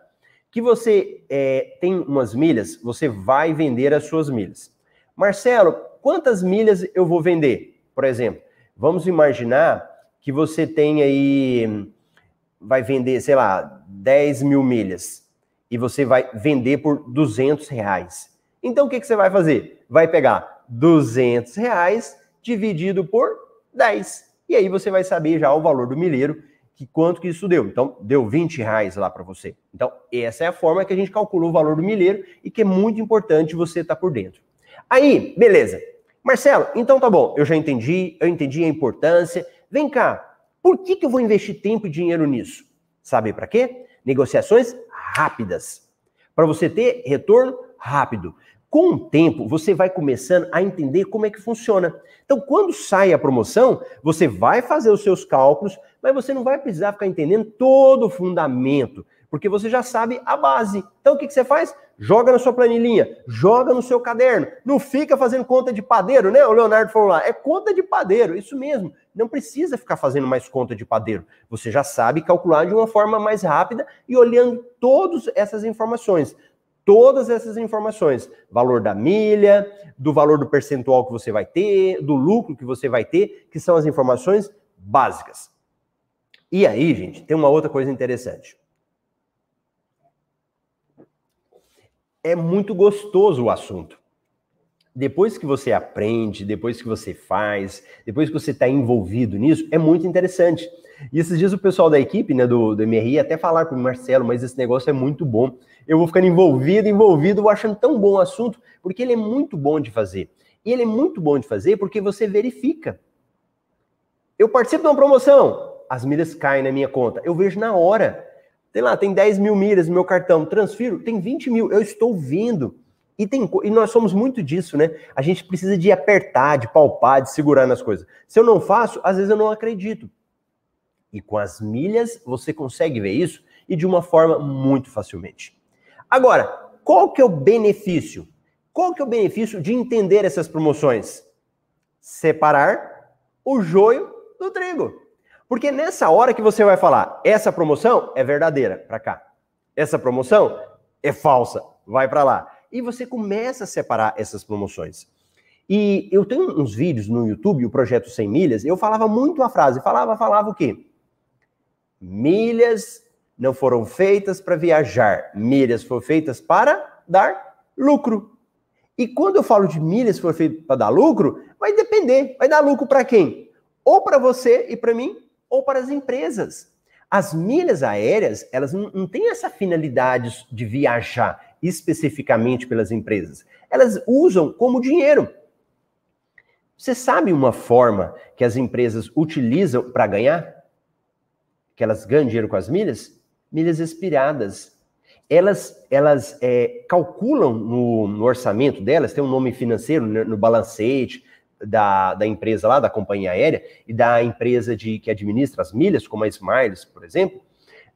[SPEAKER 1] que você é, tem umas milhas, você vai vender as suas milhas. Marcelo, quantas milhas eu vou vender? Por exemplo, vamos imaginar que você tem aí, vai vender, sei lá, 10 mil milhas e você vai vender por 200 reais. Então o que, que você vai fazer? Vai pegar 200 reais dividido por 10. E aí você vai saber já o valor do milheiro que quanto que isso deu. Então, deu 20 reais lá para você. Então, essa é a forma que a gente calcula o valor do milheiro e que é muito importante você estar tá por dentro. Aí, beleza. Marcelo, então tá bom, eu já entendi, eu entendi a importância. Vem cá, por que, que eu vou investir tempo e dinheiro nisso? Sabe para quê? Negociações rápidas. Para você ter retorno rápido. Com o tempo, você vai começando a entender como é que funciona. Então, quando sai a promoção, você vai fazer os seus cálculos, mas você não vai precisar ficar entendendo todo o fundamento, porque você já sabe a base. Então, o que, que você faz? Joga na sua planilhinha, joga no seu caderno. Não fica fazendo conta de padeiro, né? O Leonardo falou lá, é conta de padeiro, isso mesmo. Não precisa ficar fazendo mais conta de padeiro. Você já sabe calcular de uma forma mais rápida e olhando todas essas informações todas essas informações, valor da milha, do valor do percentual que você vai ter, do lucro que você vai ter, que são as informações básicas. E aí, gente, tem uma outra coisa interessante. É muito gostoso o assunto. Depois que você aprende, depois que você faz, depois que você está envolvido nisso, é muito interessante. E esses dias o pessoal da equipe, né, do, do MRI, até falaram para o Marcelo, mas esse negócio é muito bom eu vou ficando envolvido, envolvido, achando tão bom o assunto, porque ele é muito bom de fazer. E ele é muito bom de fazer porque você verifica. Eu participo de uma promoção, as milhas caem na minha conta, eu vejo na hora. Tem lá, tem 10 mil milhas no meu cartão, transfiro, tem 20 mil, eu estou vendo. E, tem, e nós somos muito disso, né? A gente precisa de apertar, de palpar, de segurar nas coisas. Se eu não faço, às vezes eu não acredito. E com as milhas, você consegue ver isso e de uma forma muito facilmente. Agora, qual que é o benefício? Qual que é o benefício de entender essas promoções? Separar o joio do trigo. Porque nessa hora que você vai falar, essa promoção é verdadeira, para cá. Essa promoção é falsa, vai para lá. E você começa a separar essas promoções. E eu tenho uns vídeos no YouTube, o projeto 100 milhas, eu falava muito a frase, falava, falava o quê? Milhas não foram feitas para viajar, milhas foram feitas para dar lucro. E quando eu falo de milhas foram feitas para dar lucro, vai depender, vai dar lucro para quem? Ou para você e para mim, ou para as empresas. As milhas aéreas, elas não, não têm essa finalidade de viajar especificamente pelas empresas. Elas usam como dinheiro. Você sabe uma forma que as empresas utilizam para ganhar? Que elas ganham dinheiro com as milhas? milhas expiradas. Elas, elas é, calculam no, no, orçamento delas, tem um nome financeiro no, balancete da, da empresa lá, da companhia aérea, e da empresa de, que administra as milhas, como a Smiles, por exemplo,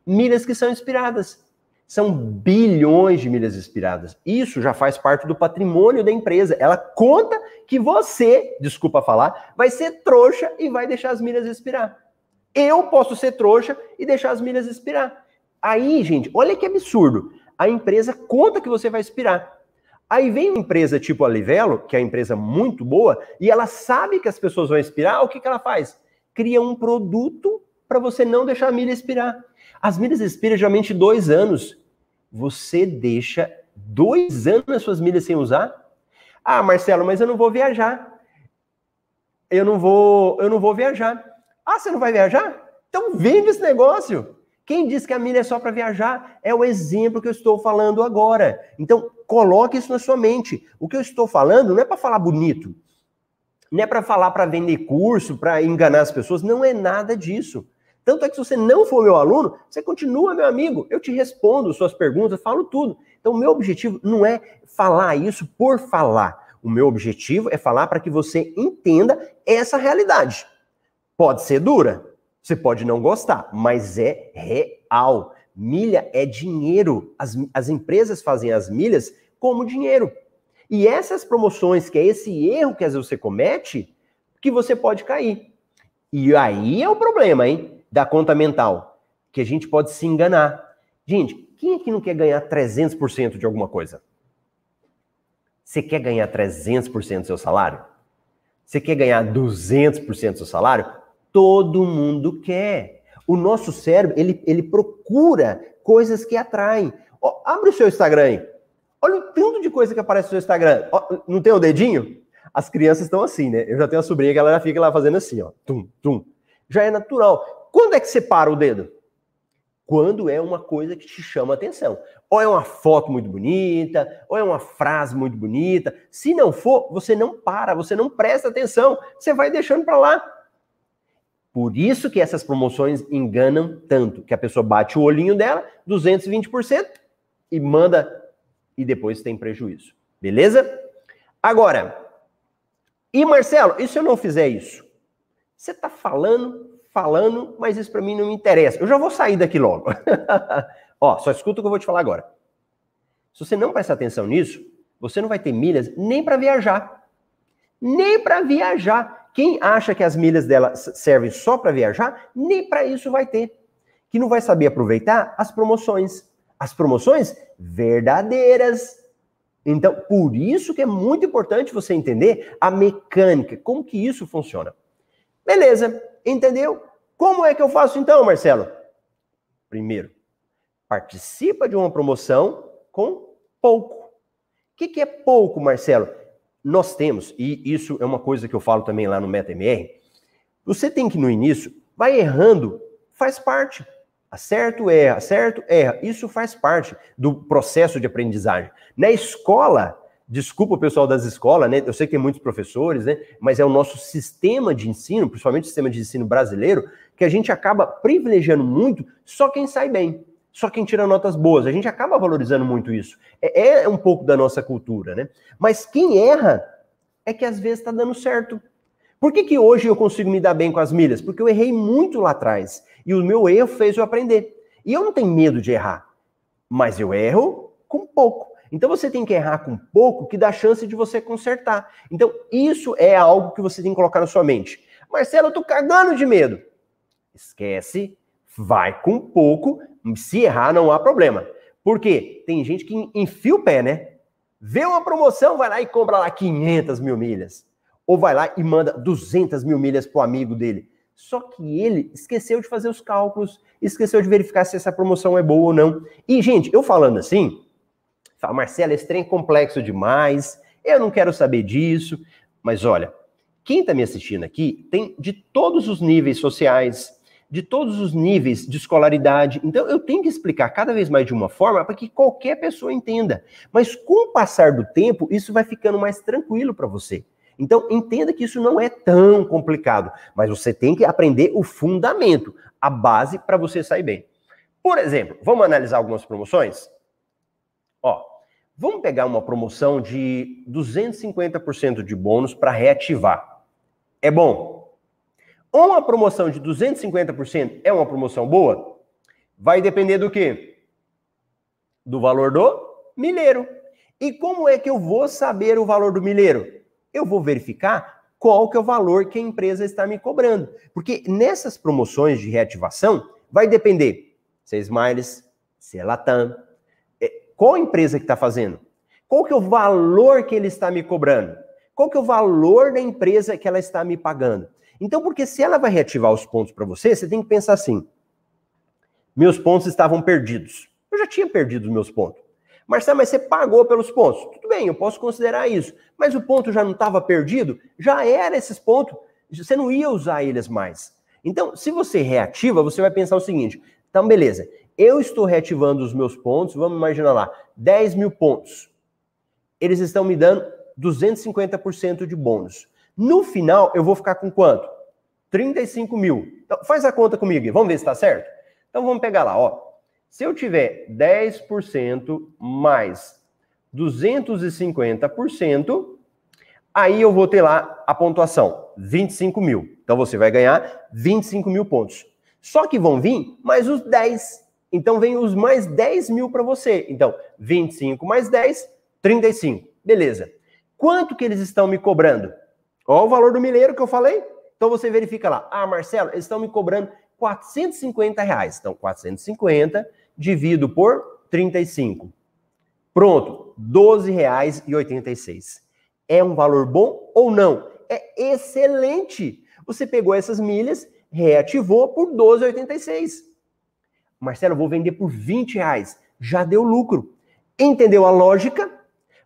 [SPEAKER 1] milhas que são expiradas. São bilhões de milhas expiradas. Isso já faz parte do patrimônio da empresa. Ela conta que você, desculpa falar, vai ser trouxa e vai deixar as milhas expirar. Eu posso ser trouxa e deixar as milhas expirar. Aí, gente, olha que absurdo. A empresa conta que você vai expirar. Aí vem uma empresa tipo a Livelo, que é uma empresa muito boa, e ela sabe que as pessoas vão expirar, o que, que ela faz? Cria um produto para você não deixar a milha expirar. As milhas expiram geralmente dois anos. Você deixa dois anos as suas milhas sem usar? Ah, Marcelo, mas eu não vou viajar. Eu não vou, eu não vou viajar. Ah, você não vai viajar? Então vende esse negócio. Quem diz que a milha é só para viajar é o exemplo que eu estou falando agora. Então, coloque isso na sua mente. O que eu estou falando não é para falar bonito, não é para falar para vender curso, para enganar as pessoas, não é nada disso. Tanto é que se você não for meu aluno, você continua meu amigo. Eu te respondo suas perguntas, falo tudo. Então, meu objetivo não é falar isso por falar. O meu objetivo é falar para que você entenda essa realidade. Pode ser dura, você pode não gostar, mas é real. Milha é dinheiro. As, as empresas fazem as milhas como dinheiro. E essas promoções, que é esse erro que às vezes você comete, que você pode cair. E aí é o problema, hein? Da conta mental. Que a gente pode se enganar. Gente, quem é que não quer ganhar 300% de alguma coisa? Você quer ganhar 300% do seu salário? Você quer ganhar 200% do seu salário? Todo mundo quer. O nosso cérebro, ele, ele procura coisas que atraem. Abre o seu Instagram aí. Olha o tanto de coisa que aparece no seu Instagram. Não tem o dedinho? As crianças estão assim, né? Eu já tenho uma sobrinha que ela fica lá fazendo assim, ó. Tum, tum. Já é natural. Quando é que você para o dedo? quando é uma coisa que te chama atenção. Ou é uma foto muito bonita, ou é uma frase muito bonita. Se não for, você não para, você não presta atenção, você vai deixando para lá. Por isso que essas promoções enganam tanto, que a pessoa bate o olhinho dela, 220%, e manda e depois tem prejuízo. Beleza? Agora, e Marcelo, e se eu não fizer isso? Você está falando falando, mas isso para mim não me interessa. Eu já vou sair daqui logo. <laughs> Ó, só escuta o que eu vou te falar agora. Se você não prestar atenção nisso, você não vai ter milhas nem para viajar. Nem para viajar. Quem acha que as milhas dela servem só para viajar, nem para isso vai ter. Que não vai saber aproveitar as promoções. As promoções verdadeiras. Então, por isso que é muito importante você entender a mecânica, como que isso funciona. Beleza, entendeu? Como é que eu faço então, Marcelo? Primeiro, participa de uma promoção com pouco. O que, que é pouco, Marcelo? Nós temos, e isso é uma coisa que eu falo também lá no MetaMR, você tem que no início, vai errando, faz parte. Acerto, erra, acerto, erra. Isso faz parte do processo de aprendizagem. Na escola, Desculpa o pessoal das escolas, né? Eu sei que tem muitos professores, né? Mas é o nosso sistema de ensino, principalmente o sistema de ensino brasileiro, que a gente acaba privilegiando muito só quem sai bem, só quem tira notas boas. A gente acaba valorizando muito isso. É, é um pouco da nossa cultura, né? Mas quem erra é que às vezes está dando certo. Por que, que hoje eu consigo me dar bem com as milhas? Porque eu errei muito lá atrás. E o meu erro fez eu aprender. E eu não tenho medo de errar. Mas eu erro com pouco. Então você tem que errar com pouco que dá chance de você consertar. Então isso é algo que você tem que colocar na sua mente. Marcelo, eu tô cagando de medo. Esquece, vai com pouco, se errar não há problema. Por quê? Tem gente que enfia o pé, né? Vê uma promoção, vai lá e compra lá 500 mil milhas. Ou vai lá e manda 200 mil milhas pro amigo dele. Só que ele esqueceu de fazer os cálculos, esqueceu de verificar se essa promoção é boa ou não. E, gente, eu falando assim, Fala, Marcelo, esse trem é complexo demais, eu não quero saber disso. Mas olha, quem está me assistindo aqui tem de todos os níveis sociais, de todos os níveis de escolaridade. Então eu tenho que explicar cada vez mais de uma forma para que qualquer pessoa entenda. Mas com o passar do tempo, isso vai ficando mais tranquilo para você. Então entenda que isso não é tão complicado, mas você tem que aprender o fundamento, a base para você sair bem. Por exemplo, vamos analisar algumas promoções? Ó, vamos pegar uma promoção de 250% de bônus para reativar. É bom? Uma promoção de 250% é uma promoção boa? Vai depender do quê? Do valor do milheiro. E como é que eu vou saber o valor do milheiro? Eu vou verificar qual que é o valor que a empresa está me cobrando. Porque nessas promoções de reativação, vai depender se é Smiles, se é Latam, qual empresa que está fazendo? Qual que é o valor que ele está me cobrando? Qual que é o valor da empresa que ela está me pagando? Então, porque se ela vai reativar os pontos para você, você tem que pensar assim: meus pontos estavam perdidos. Eu já tinha perdido os meus pontos. Marcelo, mas você pagou pelos pontos. Tudo bem, eu posso considerar isso. Mas o ponto já não estava perdido? Já era esses pontos. Você não ia usar eles mais. Então, se você reativa, você vai pensar o seguinte: então, beleza, eu estou reativando os meus pontos, vamos imaginar lá, 10 mil pontos. Eles estão me dando 250% de bônus. No final, eu vou ficar com quanto? 35 mil. Então, faz a conta comigo, vamos ver se está certo? Então vamos pegar lá, ó. Se eu tiver 10% mais 250%, aí eu vou ter lá a pontuação, 25 mil. Então você vai ganhar 25 mil pontos. Só que vão vir mais os 10. Então vem os mais 10 mil para você. Então, 25 mais 10, 35. Beleza. Quanto que eles estão me cobrando? Olha o valor do milheiro que eu falei. Então você verifica lá. Ah, Marcelo, eles estão me cobrando 450 reais. Então, 450 divido por 35. Pronto, R$ 12,86. É um valor bom ou não? É excelente. Você pegou essas milhas, reativou por 12,86. Marcelo, vou vender por 20 reais. Já deu lucro. Entendeu a lógica?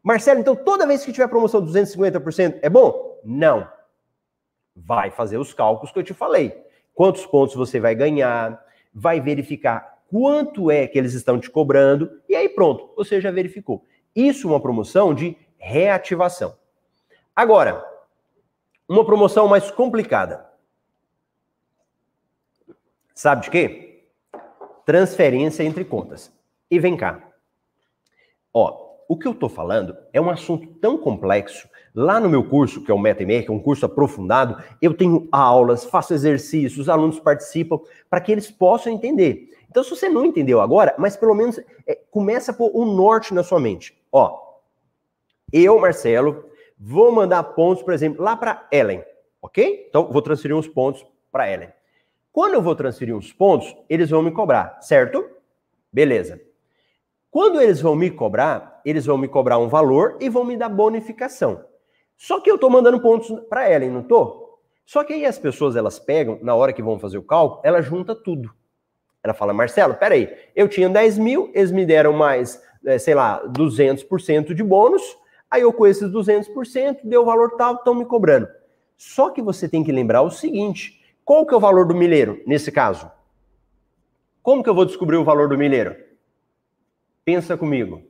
[SPEAKER 1] Marcelo, então toda vez que tiver promoção de 250% é bom? Não. Vai fazer os cálculos que eu te falei. Quantos pontos você vai ganhar, vai verificar quanto é que eles estão te cobrando, e aí pronto, você já verificou. Isso é uma promoção de reativação. Agora, uma promoção mais complicada. Sabe de quê? Transferência entre contas. E vem cá. Ó, o que eu estou falando é um assunto tão complexo. Lá no meu curso, que é o MetaMR, que é um curso aprofundado, eu tenho aulas, faço exercícios, os alunos participam para que eles possam entender. Então, se você não entendeu agora, mas pelo menos é, começa a pôr um norte na sua mente. Ó, eu, Marcelo, vou mandar pontos, por exemplo, lá para Ellen, ok? Então, vou transferir uns pontos para Ellen. Quando eu vou transferir uns pontos, eles vão me cobrar, certo? Beleza. Quando eles vão me cobrar, eles vão me cobrar um valor e vão me dar bonificação. Só que eu estou mandando pontos para Ellen, não estou? Só que aí as pessoas elas pegam, na hora que vão fazer o cálculo, ela junta tudo. Ela fala, Marcelo, peraí, eu tinha 10 mil, eles me deram mais, é, sei lá, 200% de bônus, aí eu com esses 200%, deu o valor tal, estão me cobrando. Só que você tem que lembrar o seguinte, qual que é o valor do milheiro, nesse caso? Como que eu vou descobrir o valor do milheiro? Pensa comigo.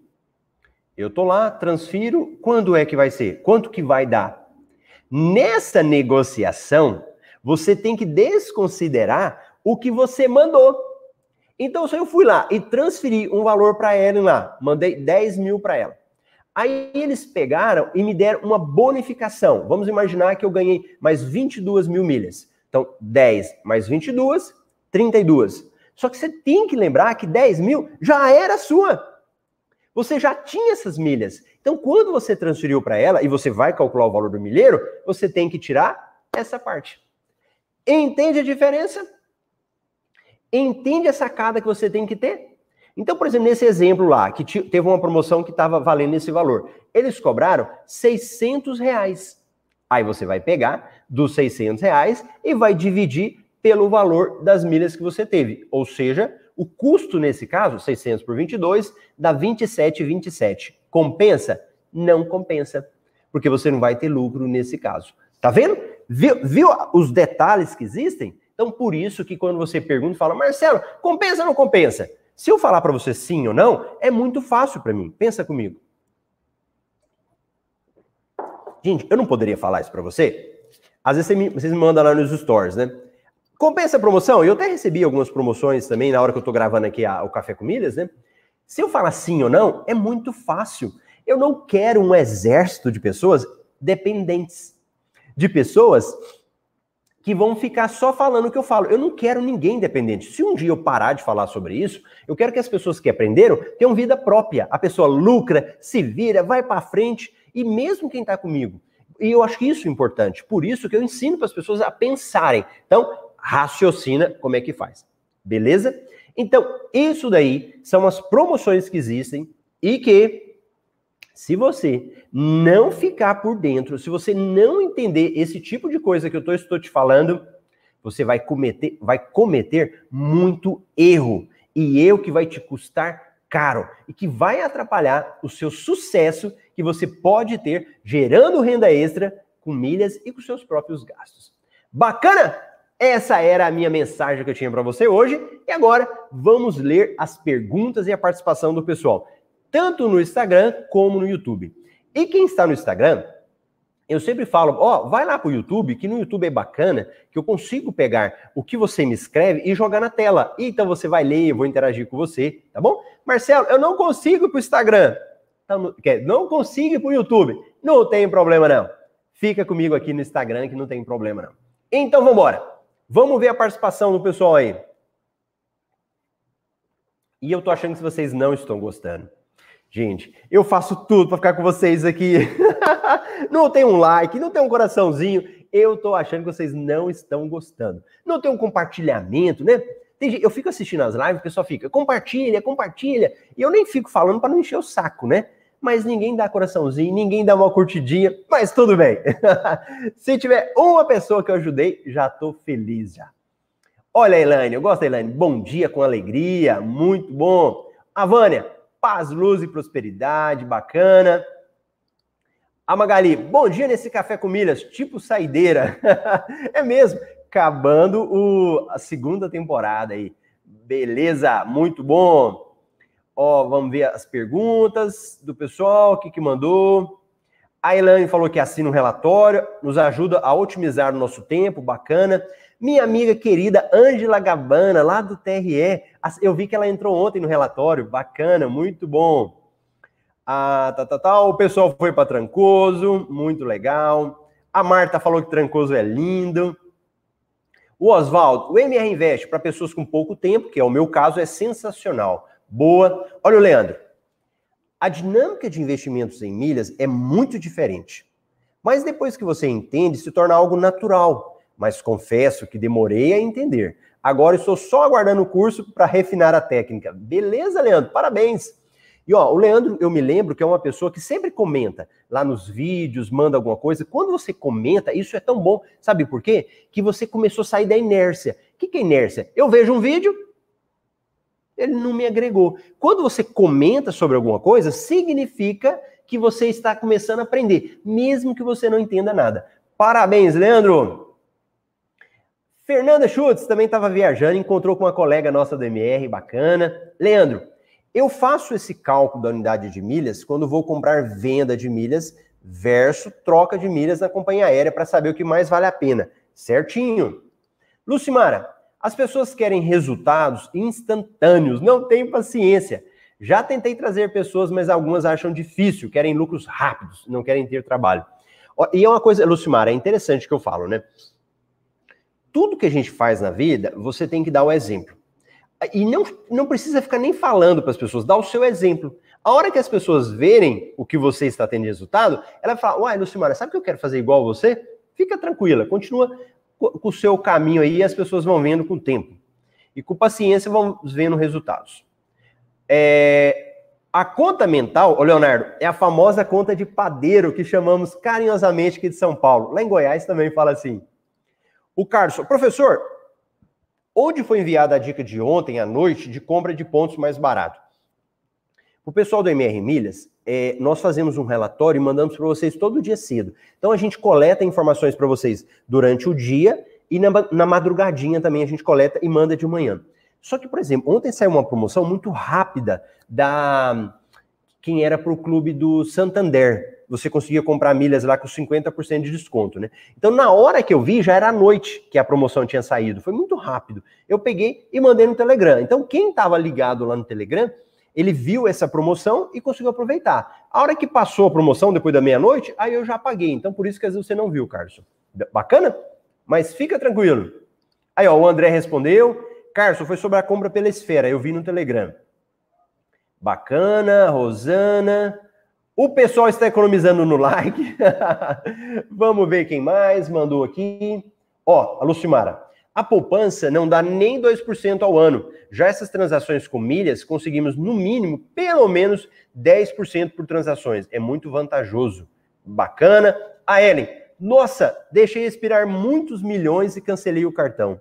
[SPEAKER 1] Eu tô lá, transfiro, quando é que vai ser? Quanto que vai dar? Nessa negociação, você tem que desconsiderar o que você mandou. Então, se eu fui lá e transferi um valor para ela lá, mandei 10 mil para ela. Aí eles pegaram e me deram uma bonificação. Vamos imaginar que eu ganhei mais 22 mil milhas. Então, 10 mais 22, 32. Só que você tem que lembrar que 10 mil já era sua. Você já tinha essas milhas. Então, quando você transferiu para ela e você vai calcular o valor do milheiro, você tem que tirar essa parte. Entende a diferença? Entende a sacada que você tem que ter? Então, por exemplo, nesse exemplo lá, que teve uma promoção que estava valendo esse valor, eles cobraram 600 reais. Aí você vai pegar dos 600 reais e vai dividir pelo valor das milhas que você teve. Ou seja, o custo nesse caso, 600 por 22, dá 27,27. Compensa? Não compensa, porque você não vai ter lucro nesse caso. Tá vendo? Viu, viu os detalhes que existem? Então, por isso que quando você pergunta, fala, Marcelo, compensa ou não compensa? Se eu falar para você sim ou não, é muito fácil para mim. Pensa comigo. Gente, eu não poderia falar isso para você? Às vezes você me, vocês me mandam lá nos stories, né? Compensa a promoção? Eu até recebi algumas promoções também na hora que eu estou gravando aqui a, o Café com Milhas, né? Se eu falar sim ou não, é muito fácil. Eu não quero um exército de pessoas dependentes, de pessoas que vão ficar só falando o que eu falo. Eu não quero ninguém dependente. Se um dia eu parar de falar sobre isso, eu quero que as pessoas que aprenderam tenham vida própria. A pessoa lucra, se vira, vai para frente e mesmo quem está comigo. E eu acho que isso é importante. Por isso que eu ensino para as pessoas a pensarem. Então, raciocina como é que faz. Beleza? Então, isso daí são as promoções que existem e que, se você não ficar por dentro, se você não entender esse tipo de coisa que eu estou te falando, você vai cometer, vai cometer muito erro. E erro que vai te custar caro e que vai atrapalhar o seu sucesso que você pode ter gerando renda extra com milhas e com seus próprios gastos. Bacana? Essa era a minha mensagem que eu tinha para você hoje. E agora vamos ler as perguntas e a participação do pessoal, tanto no Instagram como no YouTube. E quem está no Instagram, eu sempre falo, ó, vai lá pro YouTube, que no YouTube é bacana, que eu consigo pegar o que você me escreve e jogar na tela. Então você vai ler, eu vou interagir com você, tá bom? Marcelo, eu não consigo ir pro Instagram. Então, não consigo ir pro YouTube. Não tem problema não. Fica comigo aqui no Instagram que não tem problema não. Então vamos embora. Vamos ver a participação do pessoal aí. E eu tô achando que vocês não estão gostando. Gente, eu faço tudo para ficar com vocês aqui. <laughs> não tem um like, não tem um coraçãozinho. Eu tô achando que vocês não estão gostando. Não tem um compartilhamento, né? Eu fico assistindo as lives, o pessoal fica, compartilha, compartilha. E eu nem fico falando para não encher o saco, né? Mas ninguém dá coraçãozinho, ninguém dá uma curtidinha, mas tudo bem. <laughs> Se tiver uma pessoa que eu ajudei, já tô feliz já. Olha, Elaine, eu gosto, Elaine. Bom dia com alegria, muito bom. A Vânia, paz, luz e prosperidade, bacana. A Magali, bom dia nesse café com milhas, tipo saideira. <laughs> é mesmo, acabando o, a segunda temporada aí. Beleza, muito bom. Ó, vamos ver as perguntas do pessoal, o que, que mandou. A Elaine falou que assina um relatório, nos ajuda a otimizar o nosso tempo, bacana. Minha amiga querida Ângela Gabana, lá do TRE, eu vi que ela entrou ontem no relatório, bacana, muito bom. Ah, tá, tá, tá. O pessoal foi para Trancoso, muito legal. A Marta falou que Trancoso é lindo. O Oswaldo, o MR Invest para pessoas com pouco tempo, que é o meu caso, é sensacional. Boa. Olha o Leandro. A dinâmica de investimentos em milhas é muito diferente. Mas depois que você entende, se torna algo natural mas confesso que demorei a entender. Agora estou só aguardando o curso para refinar a técnica. Beleza, Leandro? Parabéns! E ó, o Leandro, eu me lembro que é uma pessoa que sempre comenta lá nos vídeos, manda alguma coisa. Quando você comenta, isso é tão bom. Sabe por quê? Que você começou a sair da inércia. O que, que é inércia? Eu vejo um vídeo, ele não me agregou. Quando você comenta sobre alguma coisa, significa que você está começando a aprender, mesmo que você não entenda nada. Parabéns, Leandro! Fernanda Schutz também estava viajando, encontrou com uma colega nossa do MR, bacana. Leandro, eu faço esse cálculo da unidade de milhas quando vou comprar venda de milhas versus troca de milhas na companhia aérea para saber o que mais vale a pena. Certinho. Lucimara, as pessoas querem resultados instantâneos, não tem paciência. Já tentei trazer pessoas, mas algumas acham difícil, querem lucros rápidos, não querem ter trabalho. E é uma coisa, Lucimara, é interessante que eu falo, né? tudo que a gente faz na vida, você tem que dar o exemplo. E não, não precisa ficar nem falando para as pessoas, dá o seu exemplo. A hora que as pessoas verem o que você está tendo de resultado, ela fala: Uai, Lucimara, sabe que eu quero fazer igual você? Fica tranquila, continua com o seu caminho aí as pessoas vão vendo com o tempo. E com paciência vão vendo resultados. É, a conta mental, ô Leonardo, é a famosa conta de padeiro que chamamos carinhosamente aqui de São Paulo. Lá em Goiás também fala assim. O Carlos, professor, onde foi enviada a dica de ontem à noite de compra de pontos mais barato? O pessoal do MR Milhas, é, nós fazemos um relatório e mandamos para vocês todo dia cedo. Então a gente coleta informações para vocês durante o dia e na, na madrugadinha também a gente coleta e manda de manhã. Só que, por exemplo, ontem saiu uma promoção muito rápida da quem era para o clube do Santander você conseguia comprar milhas lá com 50% de desconto, né? Então, na hora que eu vi, já era a noite que a promoção tinha saído. Foi muito rápido. Eu peguei e mandei no Telegram. Então, quem estava ligado lá no Telegram, ele viu essa promoção e conseguiu aproveitar. A hora que passou a promoção, depois da meia-noite, aí eu já paguei. Então, por isso que às vezes você não viu, Carlos. Bacana? Mas fica tranquilo. Aí, ó, o André respondeu. Carlos, foi sobre a compra pela esfera. Eu vi no Telegram. Bacana, Rosana. O pessoal está economizando no like. <laughs> Vamos ver quem mais mandou aqui. Ó, a Lucimara. A poupança não dá nem 2% ao ano. Já essas transações com milhas, conseguimos no mínimo, pelo menos 10% por transações. É muito vantajoso. Bacana. A Ellen. Nossa, deixei expirar muitos milhões e cancelei o cartão.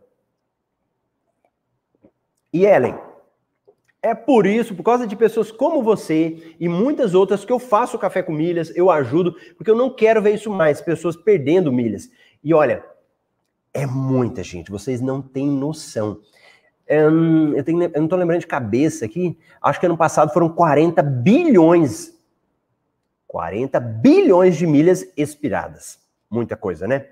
[SPEAKER 1] E Ellen, é por isso, por causa de pessoas como você e muitas outras que eu faço café com milhas, eu ajudo, porque eu não quero ver isso mais, pessoas perdendo milhas. E olha, é muita gente, vocês não têm noção. Eu, tenho, eu não estou lembrando de cabeça aqui, acho que ano passado foram 40 bilhões. 40 bilhões de milhas expiradas. Muita coisa, né?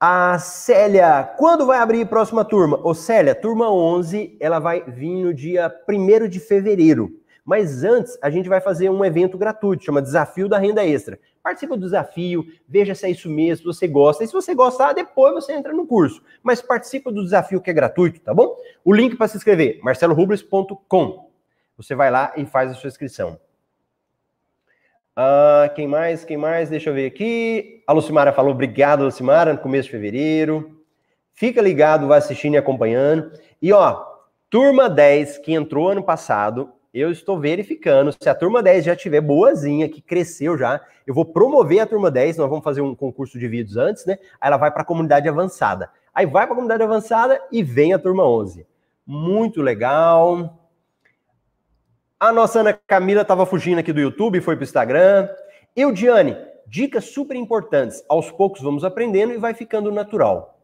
[SPEAKER 1] A Célia, quando vai abrir a próxima turma? Ô Célia, turma 11, ela vai vir no dia 1 de fevereiro. Mas antes, a gente vai fazer um evento gratuito, chama Desafio da Renda Extra. Participa do desafio, veja se é isso mesmo, se você gosta. E se você gostar, depois você entra no curso. Mas participa do desafio que é gratuito, tá bom? O link para se inscrever, marcelorubles.com. Você vai lá e faz a sua inscrição. Ah, quem mais? Quem mais? Deixa eu ver aqui. A Lucimara falou, obrigado, Lucimara, no começo de fevereiro. Fica ligado, vai assistindo e acompanhando. E ó, turma 10 que entrou ano passado, eu estou verificando. Se a turma 10 já tiver boazinha, que cresceu já, eu vou promover a turma 10. Nós vamos fazer um concurso de vídeos antes, né? Aí ela vai para a comunidade avançada. Aí vai para a comunidade avançada e vem a turma 11. Muito legal. A nossa Ana Camila estava fugindo aqui do YouTube, foi para o Instagram. Eu, Diane, dicas super importantes. Aos poucos vamos aprendendo e vai ficando natural.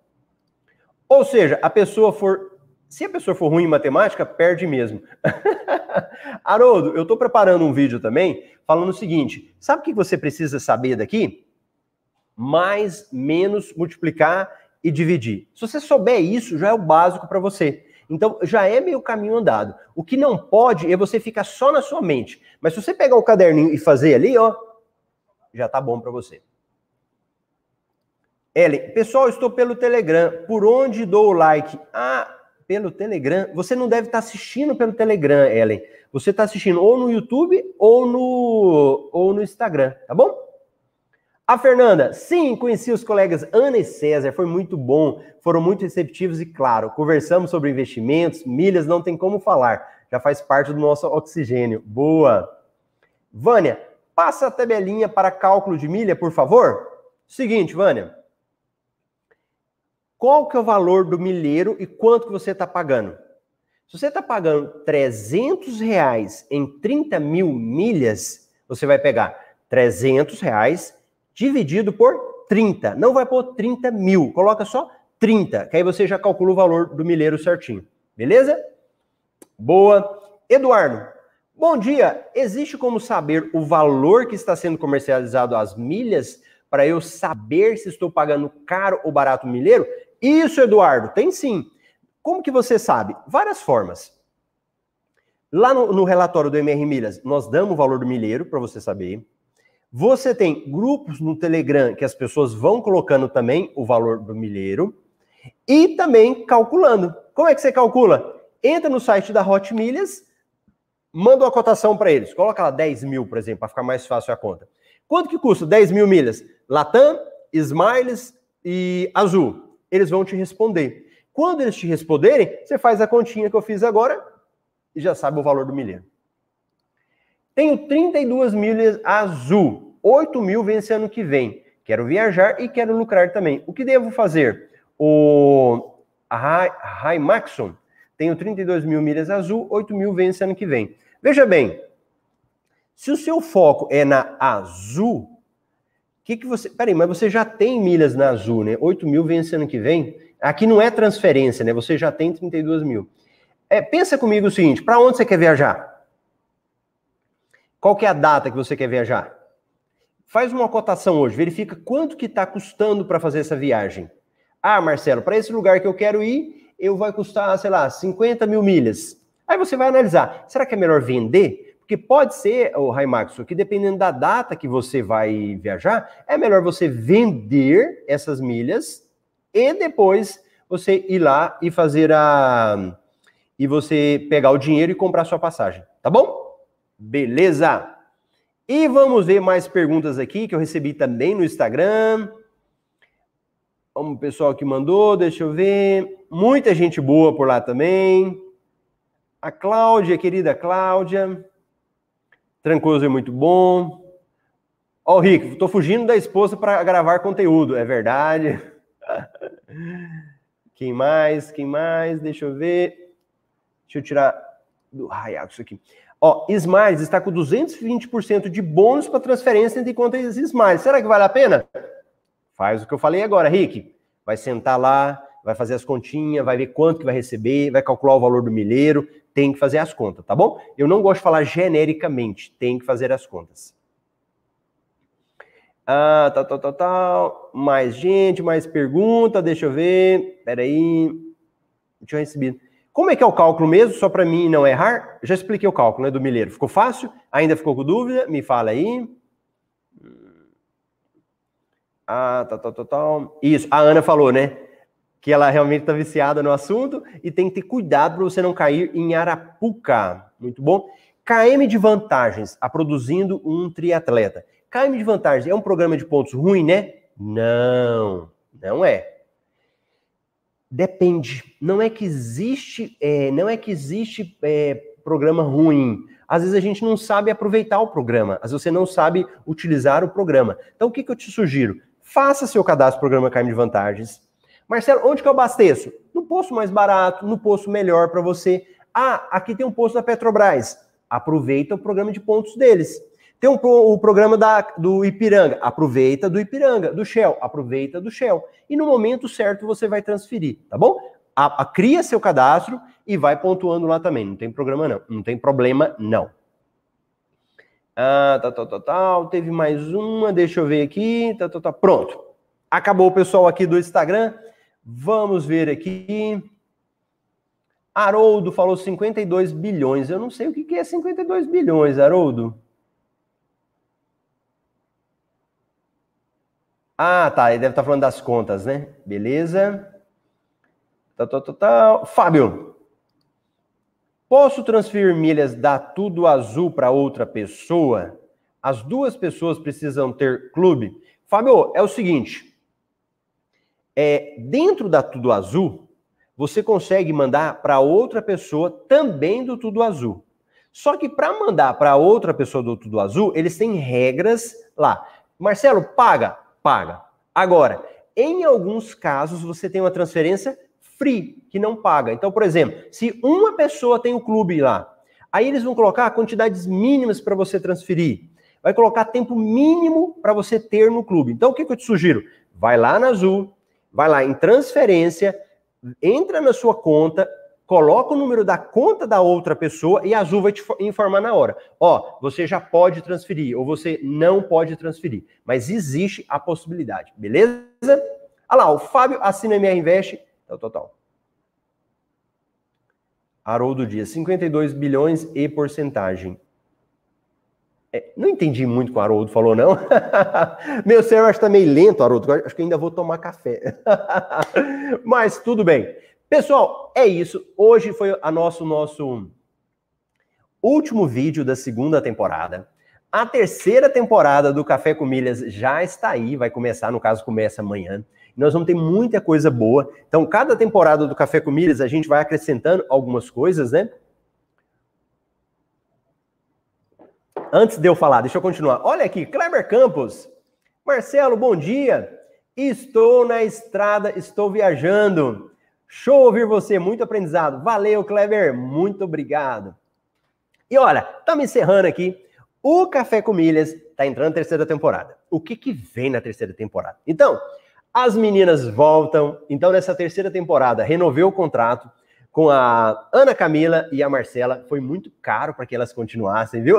[SPEAKER 1] Ou seja, a pessoa for se a pessoa for ruim em matemática, perde mesmo. <laughs> Haroldo, eu estou preparando um vídeo também falando o seguinte: sabe o que você precisa saber daqui? Mais, menos, multiplicar e dividir. Se você souber isso, já é o básico para você. Então, já é meio caminho andado. O que não pode é você ficar só na sua mente. Mas se você pegar o caderninho e fazer ali, ó, já tá bom para você. Ellen, pessoal, estou pelo Telegram. Por onde dou o like? Ah, pelo Telegram. Você não deve estar assistindo pelo Telegram, Ellen. Você está assistindo ou no YouTube ou no, ou no Instagram, tá bom? A Fernanda, sim, conheci os colegas Ana e César, foi muito bom, foram muito receptivos e, claro, conversamos sobre investimentos, milhas, não tem como falar, já faz parte do nosso oxigênio. Boa! Vânia, passa a tabelinha para cálculo de milha, por favor. Seguinte, Vânia, qual que é o valor do milheiro e quanto que você está pagando. Se você está pagando 300 reais em 30 mil milhas, você vai pegar 300 reais dividido por 30. Não vai pôr 30 mil, coloca só 30, que aí você já calcula o valor do milheiro certinho. Beleza? Boa. Eduardo, bom dia. Existe como saber o valor que está sendo comercializado as milhas para eu saber se estou pagando caro ou barato o milheiro? Isso, Eduardo, tem sim. Como que você sabe? Várias formas. Lá no, no relatório do MR Milhas, nós damos o valor do milheiro para você saber. Você tem grupos no Telegram que as pessoas vão colocando também o valor do milheiro e também calculando. Como é que você calcula? Entra no site da Hot Milhas, manda uma cotação para eles. Coloca lá 10 mil, por exemplo, para ficar mais fácil a conta. Quanto que custa 10 mil milhas? Latam, Smiles e Azul eles vão te responder. Quando eles te responderem, você faz a continha que eu fiz agora e já sabe o valor do milheiro. Tenho 32 milhas azul, 8 mil vence ano que vem. Quero viajar e quero lucrar também. O que devo fazer? O a Maxon, tenho 32 mil milhas azul, 8 mil vence ano que vem. Veja bem, se o seu foco é na azul, que, que você. Peraí, mas você já tem milhas na Azul, né? 8 mil vence ano que vem. Aqui não é transferência, né? Você já tem 32 mil. É, pensa comigo o seguinte: para onde você quer viajar? Qual que é a data que você quer viajar? Faz uma cotação hoje, verifica quanto que está custando para fazer essa viagem. Ah, Marcelo, para esse lugar que eu quero ir, eu vai custar, sei lá, 50 mil milhas. Aí você vai analisar, será que é melhor vender? Porque pode ser, o Raimax, que dependendo da data que você vai viajar, é melhor você vender essas milhas e depois você ir lá e fazer a. e você pegar o dinheiro e comprar sua passagem. Tá bom? Beleza! E vamos ver mais perguntas aqui que eu recebi também no Instagram. Vamos, pessoal que mandou, deixa eu ver. Muita gente boa por lá também. A Cláudia, querida Cláudia. Trancoso é muito bom. Ó, oh, Rick, tô fugindo da esposa para gravar conteúdo, é verdade. <laughs> Quem mais? Quem mais? Deixa eu ver. Deixa eu tirar do raio isso aqui. Ó, Smiles está com 220% de bônus para transferência entre contas Smiles. Será que vale a pena? Faz o que eu falei agora, Rick. Vai sentar lá, vai fazer as continhas, vai ver quanto que vai receber, vai calcular o valor do milheiro, tem que fazer as contas, tá bom? Eu não gosto de falar genericamente, tem que fazer as contas. Ah, tal, tal, tal, tal. Mais gente, mais pergunta, deixa eu ver. Peraí. Deixa eu receber. Como é que é o cálculo mesmo, só para mim não errar? Já expliquei o cálculo, né, do milheiro. Ficou fácil? Ainda ficou com dúvida? Me fala aí. Ah, tal, tal, tal, tal. Isso, a Ana falou, né? Que ela realmente está viciada no assunto e tem que ter cuidado para você não cair em Arapuca. Muito bom. KM de vantagens a produzindo um triatleta. KM de vantagens é um programa de pontos ruim, né? Não, não é. Depende. Não é que existe, é, não é que existe é, programa ruim. Às vezes a gente não sabe aproveitar o programa. Às vezes você não sabe utilizar o programa. Então o que, que eu te sugiro? Faça seu cadastro programa KM de vantagens. Marcelo, onde que eu abasteço? No posto mais barato, no posto melhor para você. Ah, aqui tem um posto da Petrobras aproveita o programa de pontos deles. Tem um, o programa da, do Ipiranga, aproveita do Ipiranga, do Shell, aproveita do Shell. E no momento certo você vai transferir, tá bom? A, a, cria seu cadastro e vai pontuando lá também. Não tem programa não, não tem problema não. Ah, tal, tal, tal, tal. Teve mais uma, deixa eu ver aqui. Tá, tá, tá. Pronto. Acabou o pessoal aqui do Instagram. Vamos ver aqui. Haroldo falou 52 bilhões. Eu não sei o que é 52 bilhões, Haroldo. Ah, tá. Ele deve estar falando das contas, né? Beleza. Tá, tá, tá, tá. Fábio, posso transferir milhas da Tudo Azul para outra pessoa? As duas pessoas precisam ter clube? Fábio, é o seguinte. É, dentro da Tudo Azul, você consegue mandar para outra pessoa também do Tudo Azul. Só que para mandar para outra pessoa do Tudo Azul, eles têm regras lá. Marcelo, paga? Paga. Agora, em alguns casos, você tem uma transferência free, que não paga. Então, por exemplo, se uma pessoa tem o um clube lá, aí eles vão colocar quantidades mínimas para você transferir. Vai colocar tempo mínimo para você ter no clube. Então, o que, que eu te sugiro? Vai lá na Azul, vai lá em transferência, entra na sua conta, coloca o número da conta da outra pessoa e a Azul vai te informar na hora. Ó, você já pode transferir ou você não pode transferir, mas existe a possibilidade, beleza? Olha lá, o Fábio assina MR Invest, tal, total. Haroldo Dias, 52 bilhões e porcentagem. É, não entendi muito o que o Haroldo falou, não. <laughs> Meu cérebro está meio lento, Haroldo. Acho que ainda vou tomar café. <laughs> Mas tudo bem. Pessoal, é isso. Hoje foi a nosso, nosso último vídeo da segunda temporada. A terceira temporada do Café com Milhas já está aí, vai começar, no caso, começa amanhã. Nós vamos ter muita coisa boa. Então, cada temporada do Café com Milhas, a gente vai acrescentando algumas coisas, né? Antes de eu falar, deixa eu continuar. Olha aqui, Kleber Campos. Marcelo, bom dia. Estou na estrada, estou viajando. Show ouvir você, muito aprendizado. Valeu, Kleber, muito obrigado. E olha, estamos encerrando aqui. O Café com Milhas está entrando na terceira temporada. O que, que vem na terceira temporada? Então, as meninas voltam. Então, nessa terceira temporada, renovei o contrato com a Ana Camila e a Marcela. Foi muito caro para que elas continuassem, viu?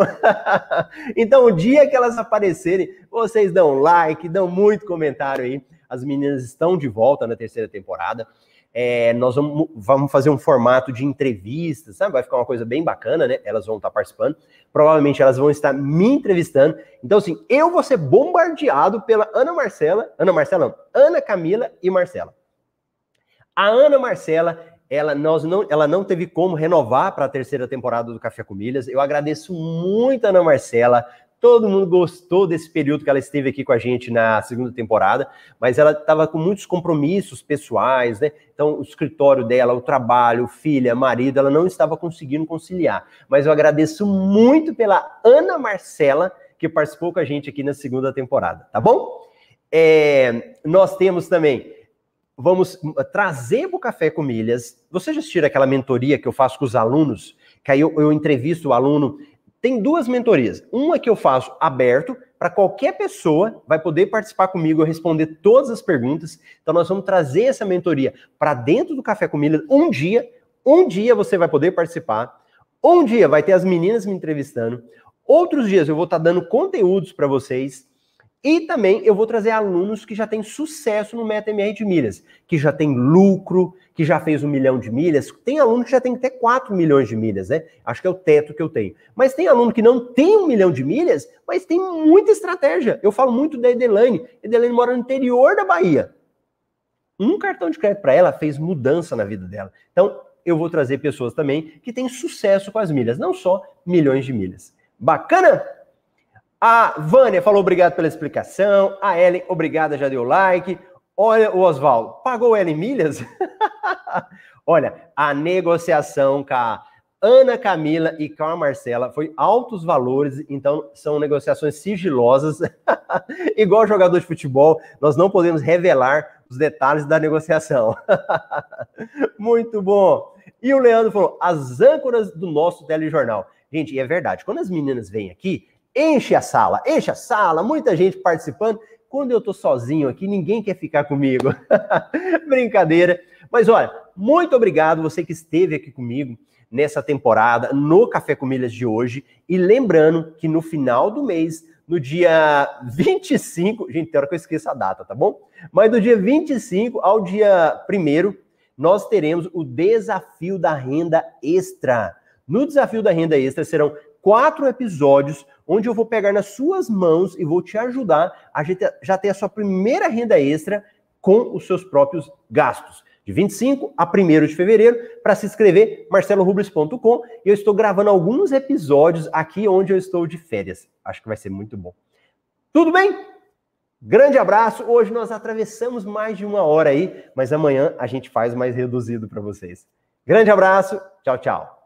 [SPEAKER 1] <laughs> então, o dia que elas aparecerem, vocês dão like, dão muito comentário aí. As meninas estão de volta na terceira temporada. É, nós vamos, vamos, fazer um formato de entrevistas, sabe? Vai ficar uma coisa bem bacana, né? Elas vão estar participando. Provavelmente elas vão estar me entrevistando. Então, assim, eu vou ser bombardeado pela Ana Marcela, Ana Marcela não, Ana Camila e Marcela. A Ana Marcela ela, nós não, ela não teve como renovar para a terceira temporada do Café com Milhas. Eu agradeço muito a Ana Marcela. Todo mundo gostou desse período que ela esteve aqui com a gente na segunda temporada, mas ela estava com muitos compromissos pessoais, né? Então, o escritório dela, o trabalho, filha, marido, ela não estava conseguindo conciliar. Mas eu agradeço muito pela Ana Marcela, que participou com a gente aqui na segunda temporada, tá bom? É, nós temos também vamos trazer para o Café com Milhas. Você já assistiu aquela mentoria que eu faço com os alunos? Que aí eu, eu entrevisto o aluno. Tem duas mentorias. Uma que eu faço aberto para qualquer pessoa, vai poder participar comigo, eu responder todas as perguntas. Então nós vamos trazer essa mentoria para dentro do Café com Milhas um dia. Um dia você vai poder participar. Um dia vai ter as meninas me entrevistando. Outros dias eu vou estar tá dando conteúdos para vocês E também eu vou trazer alunos que já têm sucesso no MetaMR de milhas, que já tem lucro, que já fez um milhão de milhas. Tem aluno que já tem até 4 milhões de milhas, né? Acho que é o teto que eu tenho. Mas tem aluno que não tem um milhão de milhas, mas tem muita estratégia. Eu falo muito da Edelane. Edelane mora no interior da Bahia. Um cartão de crédito para ela fez mudança na vida dela. Então, eu vou trazer pessoas também que têm sucesso com as milhas, não só milhões de milhas. Bacana? A Vânia falou obrigado pela explicação. A Ellen, obrigada, já deu like. Olha o Oswaldo, pagou ela em milhas? <laughs> Olha, a negociação com a Ana Camila e com a Marcela foi altos valores, então são negociações sigilosas. <laughs> Igual jogador de futebol, nós não podemos revelar os detalhes da negociação. <laughs> Muito bom. E o Leandro falou: as âncoras do nosso telejornal. Gente, e é verdade, quando as meninas vêm aqui, enche a sala, enche a sala, muita gente participando. Quando eu tô sozinho aqui, ninguém quer ficar comigo. <laughs> Brincadeira. Mas olha, muito obrigado você que esteve aqui comigo nessa temporada, no Café com Milhas de hoje. E lembrando que no final do mês, no dia 25, gente, tem hora que eu esqueço a data, tá bom? Mas do dia 25 ao dia 1 nós teremos o desafio da renda extra. No desafio da renda extra serão quatro episódios onde eu vou pegar nas suas mãos e vou te ajudar a já ter a sua primeira renda extra com os seus próprios gastos. De 25 a 1 de fevereiro, para se inscrever, marcelorubles.com. E eu estou gravando alguns episódios aqui onde eu estou de férias. Acho que vai ser muito bom. Tudo bem? Grande abraço. Hoje nós atravessamos mais de uma hora aí, mas amanhã a gente faz mais reduzido para vocês. Grande abraço. Tchau, tchau.